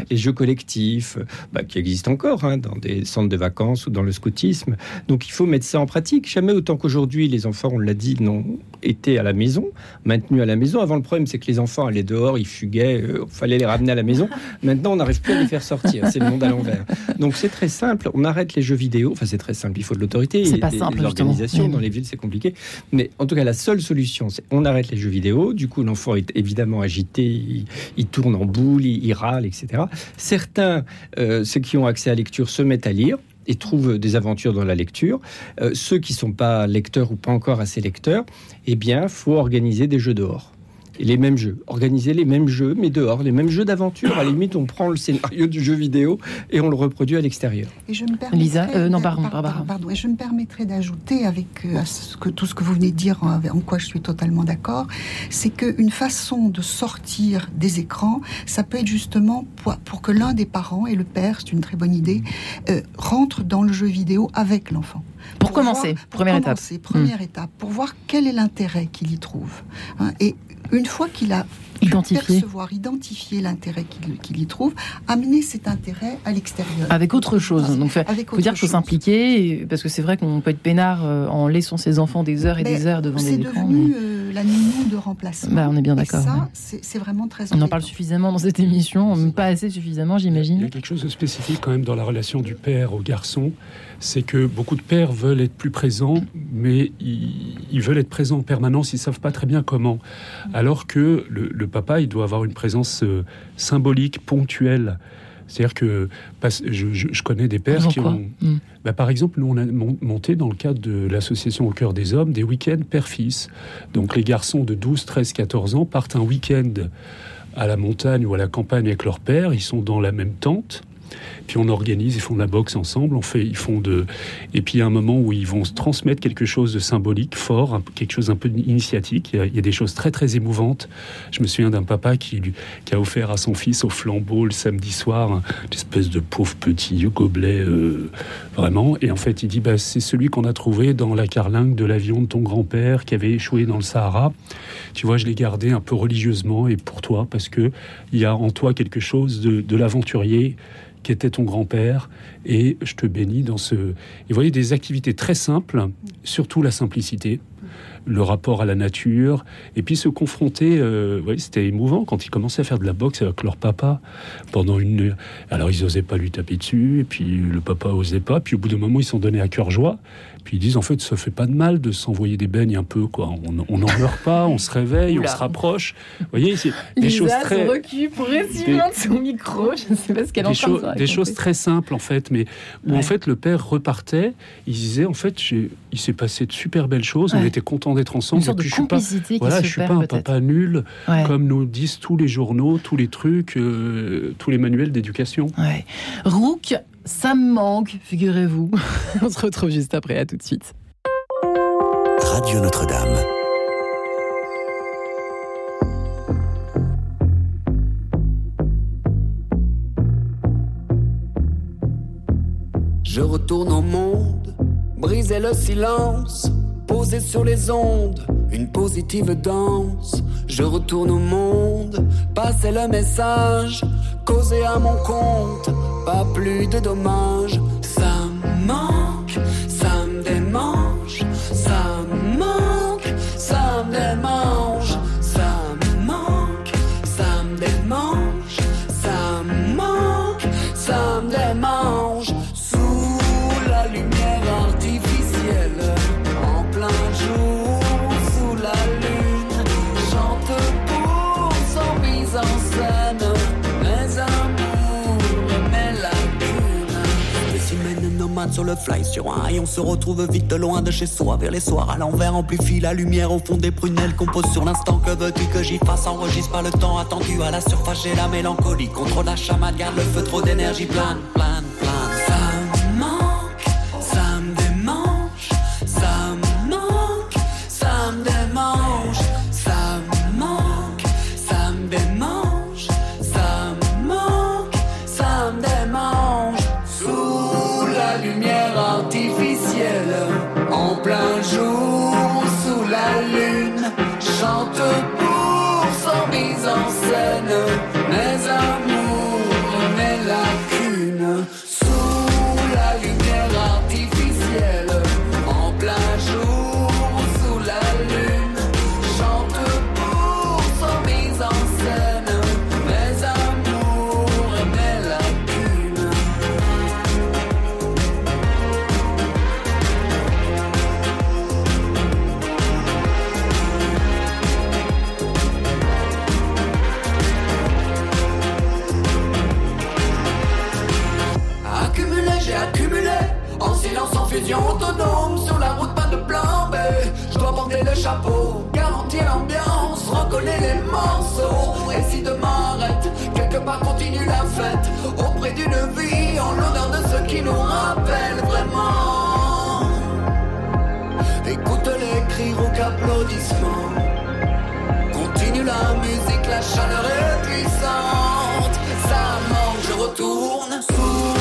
les jeux collectifs, bah, qui existent encore hein, dans des centres de vacances ou dans le scoutisme. Donc il faut mettre ça en pratique. Jamais autant qu'aujourd'hui, les enfants, on l'a dit, n'ont été à la maison, maintenus à la maison. Avant, le problème, c'est que les enfants allaient dehors, ils fuguaient, il euh, fallait les ramener à la maison. Maintenant, on n'arrive plus à les faire sortir. C'est le monde à l'envers. Donc c'est très simple. On arrête les jeux vidéo. Enfin, c'est très simple. Il faut de l'autorité. C'est pas simple. L'organisation dans les villes, c'est compliqué. Mais en tout cas, la seule solution, c'est on arrête les jeux vidéo. Du coup, l'enfant est évidemment agité, il, tourne en boule, il, râle, etc. Certains, euh, ceux qui ont accès à la lecture, se mettent à lire et trouvent des aventures dans la lecture. Euh, ceux qui ne sont pas lecteurs ou pas encore assez lecteurs, eh bien, faut organiser des jeux dehors les mêmes jeux, organiser les mêmes jeux, mais dehors, les mêmes jeux d'aventure. À la limite, on prend le scénario du jeu vidéo et on le reproduit à l'extérieur. Et je me Lisa, euh, non, pardon, pardon, Et je me permettrai d'ajouter avec euh, ce que, tout ce que vous venez de dire, en, quoi je suis totalement d'accord, c'est qu'une façon de sortir des écrans, ça peut être justement pour, que l'un des parents, et le père, c'est une très bonne idée, euh, rentre dans le jeu vidéo avec l'enfant. Pour, commencer, première étape. Première hmm. étape, pour voir quel est l'intérêt qu'il y trouve. Hein. et une fois qu'il a identifié. percevoir, identifier l'intérêt qu'il y trouve, amener cet intérêt à l'extérieur. Avec autre chose. Donc, il faut dire qu'il faut s'impliquer, parce que c'est vrai qu'on peut être peinard euh, en laissant ses enfants des heures et des heures devant des écrans. C'est devenu euh, la nounou de remplacement. Bah, on est bien d'accord. Ça, c'est vraiment très On en parle suffisamment dans cette émission, pas assez suffisamment, j'imagine. Il y a quelque chose de spécifique quand même dans la relation du père au garçon c'est que beaucoup de pères veulent être plus présents, mais ils, veulent être présents en permanence, ils savent pas très bien comment. Alors que le, papa, il doit avoir une présence euh, symbolique, ponctuelle. C'est-à-dire que je, connais des pères qui ont... Hmm. Bah, par exemple, nous, on a monté dans le cadre de l'association Au cœur des hommes des week-ends père-fils. Donc les garçons de 12, 13, 14 ans partent un week-end à la montagne ou à la campagne avec leur père, ils sont dans la même tente. Puis on organise, ils font de la boxe ensemble, on fait, ils font de, et puis il y a un moment où ils vont se transmettre quelque chose de symbolique, fort, quelque chose un peu initiatique. Il y, a, des choses très très émouvantes. Je me souviens d'un papa qui, a offert à son fils au flambeau le samedi soir une espèce de pauvre petit gobelet, euh, vraiment. Et en fait, il dit, bah, c'est celui qu'on a trouvé dans la carlingue de l'avion de ton grand-père qui avait échoué dans le Sahara. Tu vois, je l'ai gardé un peu religieusement et pour toi parce que il y a en toi quelque chose de l'aventurier qui était ton grand-père, et je te bénis dans ce... Et voyez, des activités très simples, surtout la simplicité, le rapport à la nature, et puis se confronter, euh, c'était émouvant quand ils commençaient à faire de la boxe avec leur papa pendant une... Alors ils n'osaient pas lui taper dessus, et puis le papa osait pas, puis au bout d'un moment ils sont donnés à cœur joie, puis ils disent en fait, ça fait pas de mal de s'envoyer des beignes un peu, quoi. On n'en meurt pas, on se réveille, on se rapproche. Vous voyez, c'est des choses très. Se progressivement de son micro. Je ne sais pas ce qu'elle en Des choses très simples en fait, mais où en fait le père repartait, il disait en fait, il s'est passé de super belles choses, on était contents d'être ensemble. Une sorte de complicité voilà, je suis pas un papa nul, comme nous disent tous les journaux, tous les trucs, euh, tous les manuels d'éducation. Ouais. Rook ça me manque, figurez-vous. On se retrouve juste après, à tout de suite. Radio Notre-Dame. Je retourne au monde, briser le silence, poser sur les ondes, une positive danse. Je retourne au monde, passer le message, causer à mon compte pas plus de dommages. Sur le fly sur un et on se retrouve vite loin de chez soi vers les soirs à l'envers amplifie la lumière au fond des prunelles qu'on pose sur l'instant. Que veux-tu que j'y fasse? Enregistre pas le temps attendu à la surface j'ai la mélancolie contre la chamade garde le feu trop d'énergie plane plane qui nous rappellent vraiment. Écoute les cris, ou applaudissements. Continue la musique, la chaleur est puissante. Ça manque, je retourne sous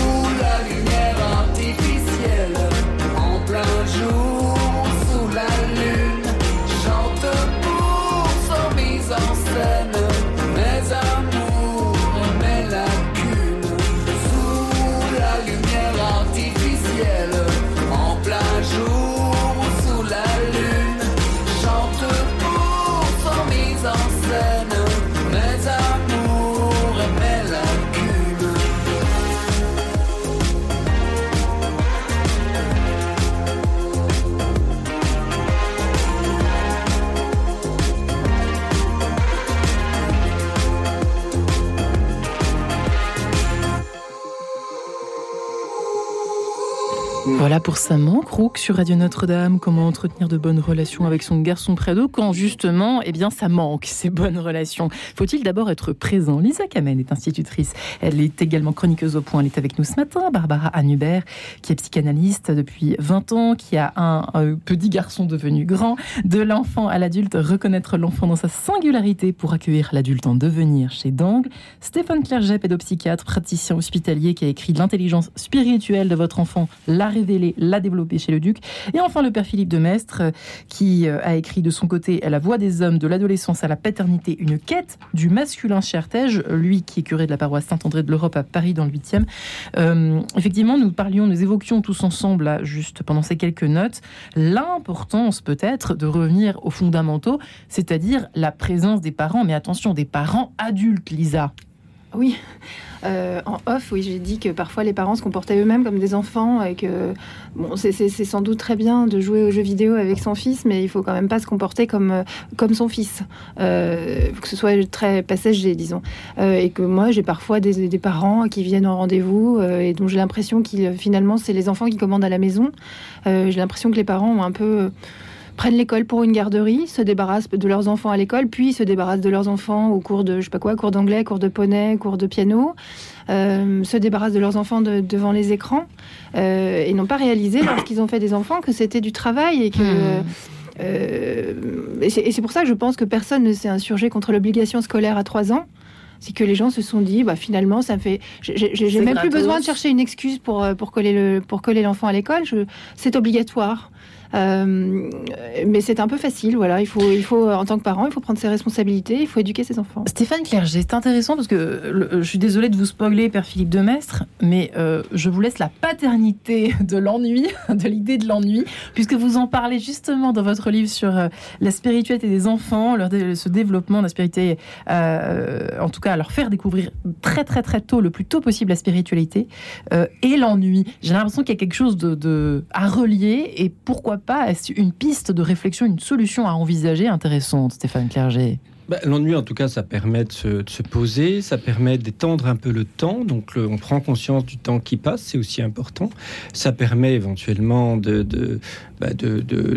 ça manque, Rook sur Radio Notre-Dame. Comment entretenir de bonnes relations avec son garçon près d'eux quand justement, eh bien, ça manque ces bonnes relations? Faut-il d'abord être présent? Lisa Kamen est institutrice. Elle est également chroniqueuse au point. Elle est avec nous ce matin. Barbara Hannubert, qui est psychanalyste depuis 20 ans, qui a un, petit garçon devenu grand, de l'enfant à l'adulte, reconnaître l'enfant dans sa singularité pour accueillir l'adulte en devenir chez Dangle. Stéphane Clerget, pédopsychiatre, praticien hospitalier, qui a écrit L'intelligence spirituelle de votre enfant, la révéler, la développer chez le Duc. Et enfin, le père Philippe de Mestre, euh, qui euh, a écrit de son côté La voix des hommes, de l'adolescence à la paternité, une quête du masculin chez Artege, lui qui est curé de la paroisse Saint-André de l'Europe à Paris dans le 8e. Euh, effectivement, nous parlions, nous évoquions tous ensemble, là, juste pendant ces quelques notes, l'importance peut-être de revenir aux fondamentaux, c'est-à-dire la présence des parents, mais attention, des parents adultes, Lisa. Oui, euh, en off, oui, j'ai dit que parfois les parents se comportaient eux-mêmes comme des enfants et que bon, c'est sans doute très bien de jouer aux jeux vidéo avec son fils, mais il faut quand même pas se comporter comme, euh, comme son fils, euh, que ce soit très passager, disons. Et que moi, j'ai parfois des, des, parents qui viennent en rendez-vous et dont j'ai l'impression qu'ils finalement c'est les enfants qui commandent à la maison. J'ai l'impression que les parents ont un peu prennent l'école pour une garderie, se débarrassent de leurs enfants à l'école, puis se débarrassent de leurs enfants au cours de, je sais pas quoi, cours d'anglais, cours de poney, cours de piano, euh, se débarrassent de leurs enfants de, devant les écrans, euh, et n'ont pas réalisé lorsqu'ils ont fait des enfants que c'était du travail et que... Mmh. Euh, et c'est pour ça que je pense que personne ne s'est insurgé contre l'obligation scolaire à 3 ans. C'est que les gens se sont dit bah finalement ça fait j'ai même plus besoin de chercher une excuse pour pour coller le pour coller l'enfant à l'école. C'est obligatoire euh, mais c'est un peu facile, voilà. Il faut, il faut, en tant que parent, il faut prendre ses responsabilités, il faut éduquer ses enfants. Stéphane Clerget, c'est intéressant parce que je suis désolée de vous spoiler, Père Philippe de Mestre, mais euh, je vous laisse la paternité de l'ennui, de l'idée de l'ennui, puisque vous en parlez justement dans votre livre sur euh, la spiritualité des enfants, leur ce développement de la spiritualité, euh, en tout cas, leur faire découvrir très très très tôt, le plus tôt possible, la spiritualité euh, et l'ennui. J'ai l'impression qu'il y a quelque chose de, à relier et pourquoi pas une piste de réflexion, une solution à envisager intéressante, Stéphane Clerget? Bah, L'ennui, en tout cas, ça permet de se, poser, ça permet d'étendre un peu le temps. Donc, on prend conscience du temps qui passe, c'est aussi important. Ça permet éventuellement de, de, bah,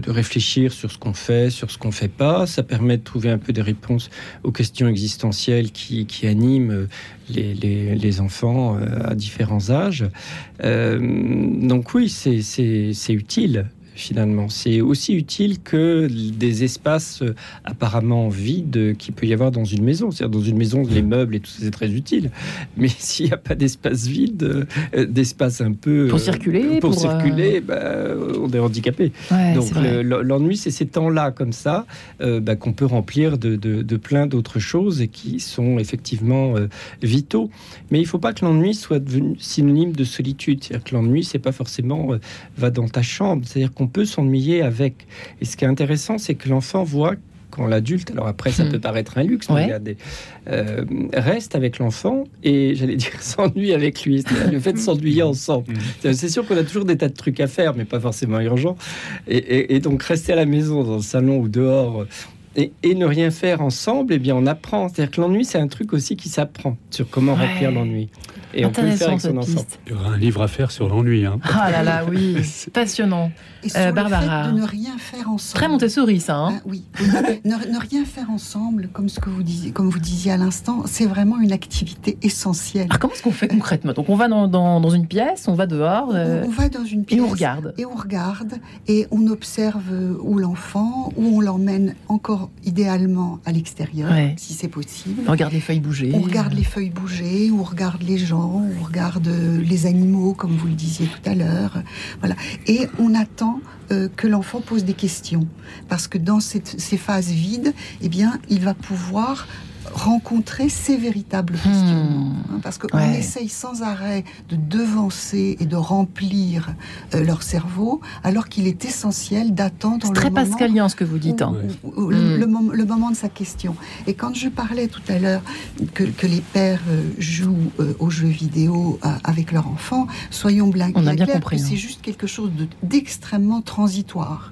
réfléchir sur ce qu'on fait, sur ce qu'on fait pas. Ça permet de trouver un peu des réponses aux questions existentielles qui, animent les, enfants euh, à différents âges. Euh, donc oui, c'est utile finalement. C'est aussi utile que des espaces euh, apparemment vides qu'il peut y avoir dans une maison. C'est-à-dire dans une maison, les meubles et tout ça, c'est très utile. Mais s'il n'y a pas d'espace vide, euh, d'espace un peu... Pour circuler euh, Pour, circuler, bah, on est handicapé. Donc l'ennui, c'est ces temps-là comme ça bah, qu'on peut remplir de, de, plein d'autres choses et qui sont effectivement vitaux. Mais il ne faut pas que l'ennui soit devenu synonyme de solitude. C'est-à-dire que l'ennui, c'est pas forcément va dans ta chambre. C'est-à-dire qu'on peut s'ennuyer avec. Et ce qui est intéressant, c'est que l'enfant voit quand l'adulte, alors après ça hmm. peut paraître un luxe, euh, reste avec l'enfant et j'allais dire s'ennuie avec lui. Le fait de s'ennuyer ensemble. Hmm. C'est sûr qu'on a toujours des tas de trucs à faire, mais pas forcément urgents. Et, donc rester à la maison, dans le salon ou dehors. Et, ne rien faire ensemble, eh bien, on apprend. C'est-à-dire que l'ennui, c'est un truc aussi qui s'apprend sur comment remplir l'ennui. Et on peut le faire avec son enfant. Il y aura un livre à faire sur l'ennui. Hein. Ah là là, oui, passionnant. Et sur euh, Barbara. de ne rien faire ensemble. Très Montessori, ça. Hein. Ah oui. ne, rien faire ensemble, comme ce que vous disiez, comme vous disiez à l'instant, c'est vraiment une activité essentielle. comment est-ce qu'on fait concrètement? Donc on va dans, dans, une pièce, on va dehors. Euh, on, va dans une pièce. Et on regarde. Et on regarde et on observe où l'enfant, où on l'emmène encore idéalement à l'extérieur, si c'est possible. On regarde les feuilles bouger. On regarde les feuilles bouger, on regarde les gens, on regarde les animaux, comme vous le disiez tout à l'heure. Voilà. Et on attend euh, que l'enfant pose des questions. Parce que dans ces phases vides, eh bien, il va pouvoir rencontrer ces véritables hmm. questions. Hein, parce qu'on essaye sans arrêt de devancer et de remplir euh, leur cerveau, alors qu'il est essentiel d'attendre le très pascalien ce que vous dites. Hein. Hmm. le, moment de sa question. Et quand je parlais tout à l'heure que, les pères euh, jouent euh, aux jeux vidéo avec leur enfant, soyons On a bien compris, que c'est hein. juste quelque chose d'extrêmement transitoire.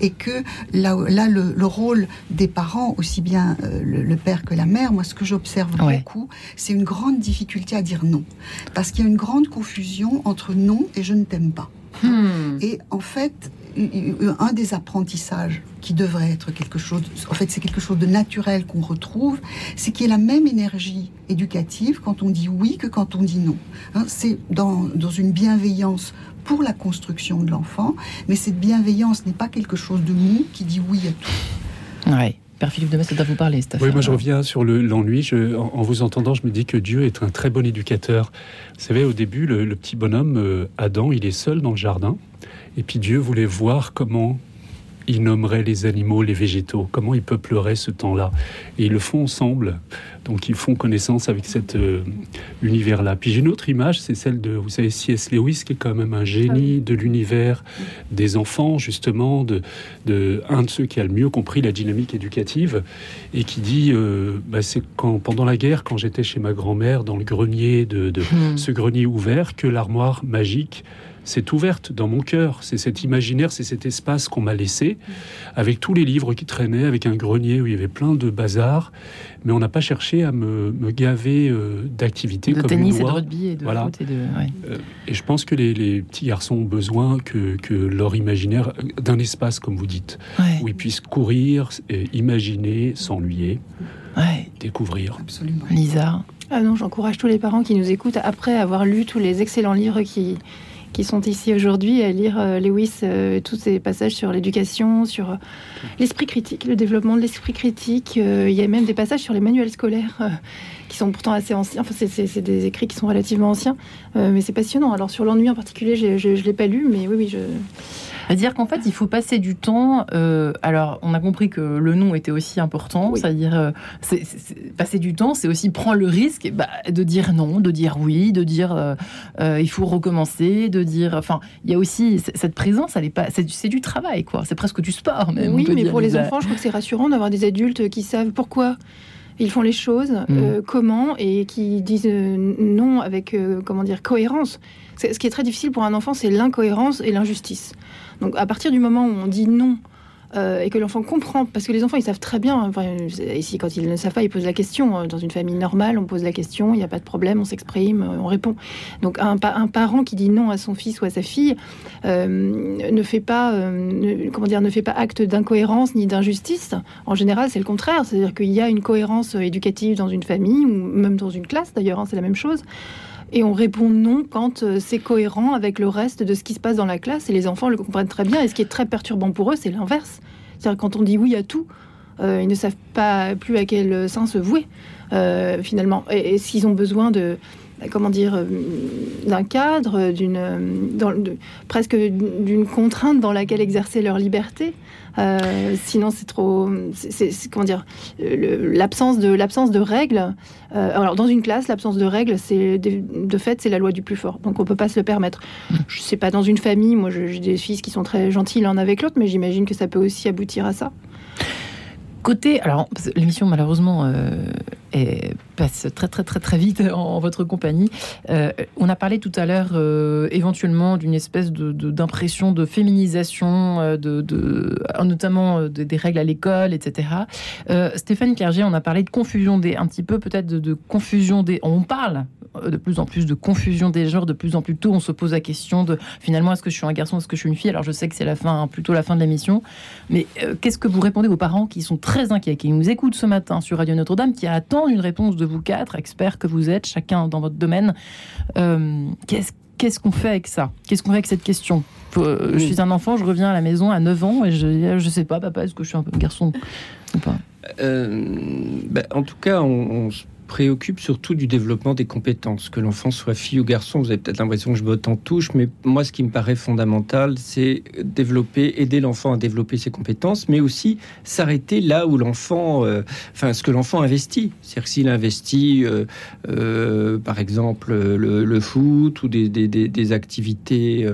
et que là, là le, rôle des parents, aussi bien le, le père que la mère, moi, ce que j'observe beaucoup, c'est une grande difficulté à dire non. Parce qu'il y a une grande confusion entre non et je ne t'aime pas. Hmm. Et en fait, un des apprentissages qui devrait être quelque chose, en fait, c'est quelque chose de naturel qu'on retrouve, c'est qu'il y a la même énergie éducative quand on dit oui que quand on dit non. Hein, c'est dans, dans une bienveillance pour la construction de l'enfant, mais cette bienveillance n'est pas quelque chose de mou qui dit oui à tout. Ouais. Père Philippe de ça vous parler. Oui, moi je reviens sur l'ennui. en, vous entendant, je me dis que Dieu est un très bon éducateur. Vous savez, au début, le, petit bonhomme, euh, Adam, il est seul dans le jardin. Et puis Dieu voulait voir comment il nommerait les animaux, les végétaux, comment ils peupleraient ce temps-là? Et ils le font ensemble. Donc ils font connaissance avec cet euh, univers-là. Puis j'ai une autre image, c'est celle de, vous savez, C.S. Lewis, qui est quand même un génie de l'univers des enfants, justement, de, de, un de ceux qui a le mieux compris la dynamique éducative, et qui dit, euh, bah, c'est quand, pendant la guerre, quand j'étais chez ma grand-mère, dans le grenier de, de hmm. ce grenier ouvert, que l'armoire magique c'est ouverte dans mon cœur. C'est cet imaginaire, c'est cet espace qu'on m'a laissé, avec tous les livres qui traînaient, avec un grenier où il y avait plein de bazar. Mais on n'a pas cherché à me, gaver euh, d'activités comme tennis et de rugby et de voilà. et, euh, et je pense que les, petits garçons ont besoin que, leur imaginaire, d'un espace, comme vous dites, où ils puissent courir, imaginer, s'ennuyer, découvrir. Absolument. Lisa ah non, j'encourage tous les parents qui nous écoutent, après avoir lu tous les excellents livres qui, qui sont ici aujourd'hui à lire euh, Lewis, euh, tous ces passages sur l'éducation, sur euh, l'esprit critique, le développement de l'esprit critique. il y a même des passages sur les manuels scolaires qui sont pourtant assez anciens. Enfin, c'est des écrits qui sont relativement anciens, mais c'est passionnant. Alors sur l'ennui en particulier, je ne l'ai pas lu, mais oui, oui, je c'est-à-dire qu'en fait, il faut passer du temps. Euh, alors, on a compris que le nom était aussi important. C'est-à-dire, euh, passer du temps, c'est aussi prendre le risque bah, de dire non, de dire oui, de dire euh, il faut recommencer, de dire. Enfin, il y a aussi cette présence, elle est pas. C'est du travail, quoi. C'est presque du sport, même. Oui, mais pour les enfants, je crois que c'est rassurant d'avoir des adultes qui savent pourquoi ils font les choses, mm. comment, et qui disent non avec, comment dire, cohérence. Ce qui est très difficile pour un enfant, c'est l'incohérence et l'injustice. Donc à partir du moment où on dit non euh, et que l'enfant comprend, parce que les enfants, ils savent très bien, ici, quand ils ne savent pas, ils posent la question. Euh, dans une famille normale, on pose la question, il n'y a pas de problème, on s'exprime, on répond. Donc, un, un, parent qui dit non à son fils ou à sa fille ne fait pas, comment dire, ne fait pas acte d'incohérence ni d'injustice. En général, c'est le contraire, c'est-à-dire qu'il y a une cohérence éducative dans une famille, ou même dans une classe d'ailleurs, hein, c'est la même chose et on répond non quand euh, c'est cohérent avec le reste de ce qui se passe dans la classe et les enfants le comprennent très bien. Et ce qui est très perturbant pour eux, c'est l'inverse. C'est-à-dire quand on dit oui à tout, euh, ils ne savent pas plus à quel sein se vouer euh, finalement. Et, s'ils ont besoin de comment dire d'un cadre, d'une presque d'une contrainte dans laquelle exercer leur liberté. Euh, sinon, c'est trop. Comment dire L'absence de l'absence de règles. Euh, alors, dans une classe, l'absence de règles, c'est de fait, c'est la loi du plus fort. Donc, on peut pas se le permettre. Je sais pas dans une famille. Moi, j'ai des fils qui sont très gentils l'un avec l'autre, mais j'imagine que ça peut aussi aboutir à ça. Côté, alors l'émission malheureusement euh, passe très très très très vite en, votre compagnie. Euh, on a parlé tout à l'heure euh, éventuellement d'une espèce de, d'impression de, féminisation, de, notamment des règles à l'école, etc. Stéphane Clerget, on a parlé de confusion des, un petit peu peut-être de, de confusion des. On parle de plus en plus de confusion des genres, de plus en plus tôt, on se pose la question de finalement est-ce que je suis un garçon, est-ce que je suis une fille? Alors je sais que c'est la fin, plutôt la fin de l'émission, mais euh, qu'est-ce que vous répondez aux parents qui sont très inquiets, qui nous écoutent ce matin sur Radio Notre-Dame, qui attendent une réponse de vous quatre experts que vous êtes, chacun dans votre domaine. Euh, Qu'est-ce qu'on fait avec ça? Qu'est-ce qu'on fait avec cette question? Euh, Je suis un enfant, je reviens à la maison à 9 ans et je je sais pas, papa, est-ce que je suis un garçon ou pas? Ben, En tout cas, on, on se préoccupe surtout du développement des compétences. Que l'enfant soit fille ou garçon, vous avez peut-être l'impression que je botte en touche, mais moi, ce qui me paraît fondamental, c'est développer, aider l'enfant à développer ses compétences, mais aussi s'arrêter là où l'enfant, euh, enfin, ce que l'enfant investit. C'est-à-dire s'il investit, euh, euh, par exemple, le, foot ou des, des, des, activités,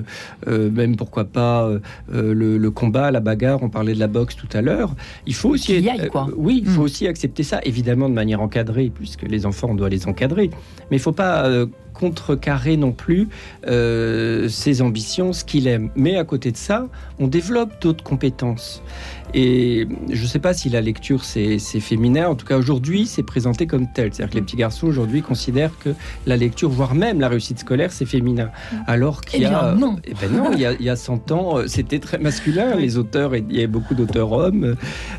même pourquoi pas le, combat, la bagarre, on parlait de la boxe tout à l'heure, il faut aussi... oui, il faut hmm. aussi accepter ça, évidemment de manière encadrée, puisque les enfants, on doit les encadrer. Mais il ne faut pas euh, contrecarrer non plus euh, ses ambitions, ce qu'il aime. Mais à côté de ça, on développe d'autres compétences. Et je ne sais pas si la lecture c'est féminin. En tout cas, aujourd'hui, c'est présenté comme tel. C'est-à-dire que les petits garçons aujourd'hui considèrent que la lecture, voire même la réussite scolaire, c'est féminin. Alors qu'il y a, non. Eh ben non, il y, a, il y a 100 ans, euh, c'était très masculin. Les auteurs, il y avait beaucoup d'auteurs hommes.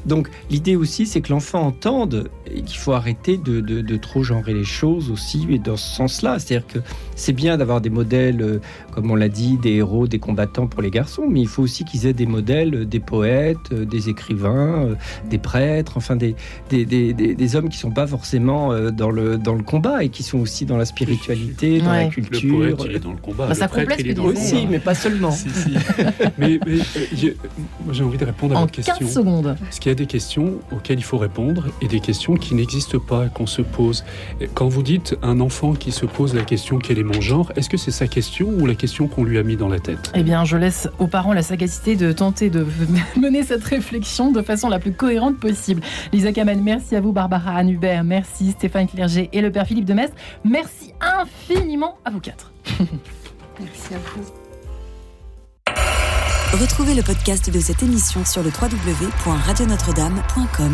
Donc l'idée aussi, c'est que l'enfant entende qu'il faut arrêter de, de, de, trop genrer les choses aussi, et dans ce sens-là. C'est-à-dire que c'est bien d'avoir des modèles, euh, comme on l'a dit, des héros, des combattants pour les garçons, mais il faut aussi qu'ils aient des modèles, euh, des poètes, des écrivains, des prêtres, enfin des, des, des, des hommes qui ne sont pas forcément dans le, dans le combat et qui sont aussi dans la spiritualité, dans la culture. Le poète, il est dans le combat. Bah, ça prêtre, il est dans le aussi, mais pas seulement. si, si. mais, j'ai envie de répondre à votre question. 15 secondes. Parce qu'il y a des questions auxquelles il faut répondre et des questions qui n'existent pas, qu'on se pose? Quand vous dites un enfant qui se pose la question quel est mon genre, est-ce que c'est sa question ou la question qu'on lui a mis dans la tête? Eh bien, je laisse aux parents la sagacité de tenter de mener cette réflexion de façon la plus cohérente possible. Lisa Kamen, merci à vous. Barbara Anubert, merci. Stéphane Clerget et le père Philippe de Metz. Merci infiniment à vous quatre. merci à vous. Retrouvez le podcast de cette émission sur le www.radionotre-dame.com.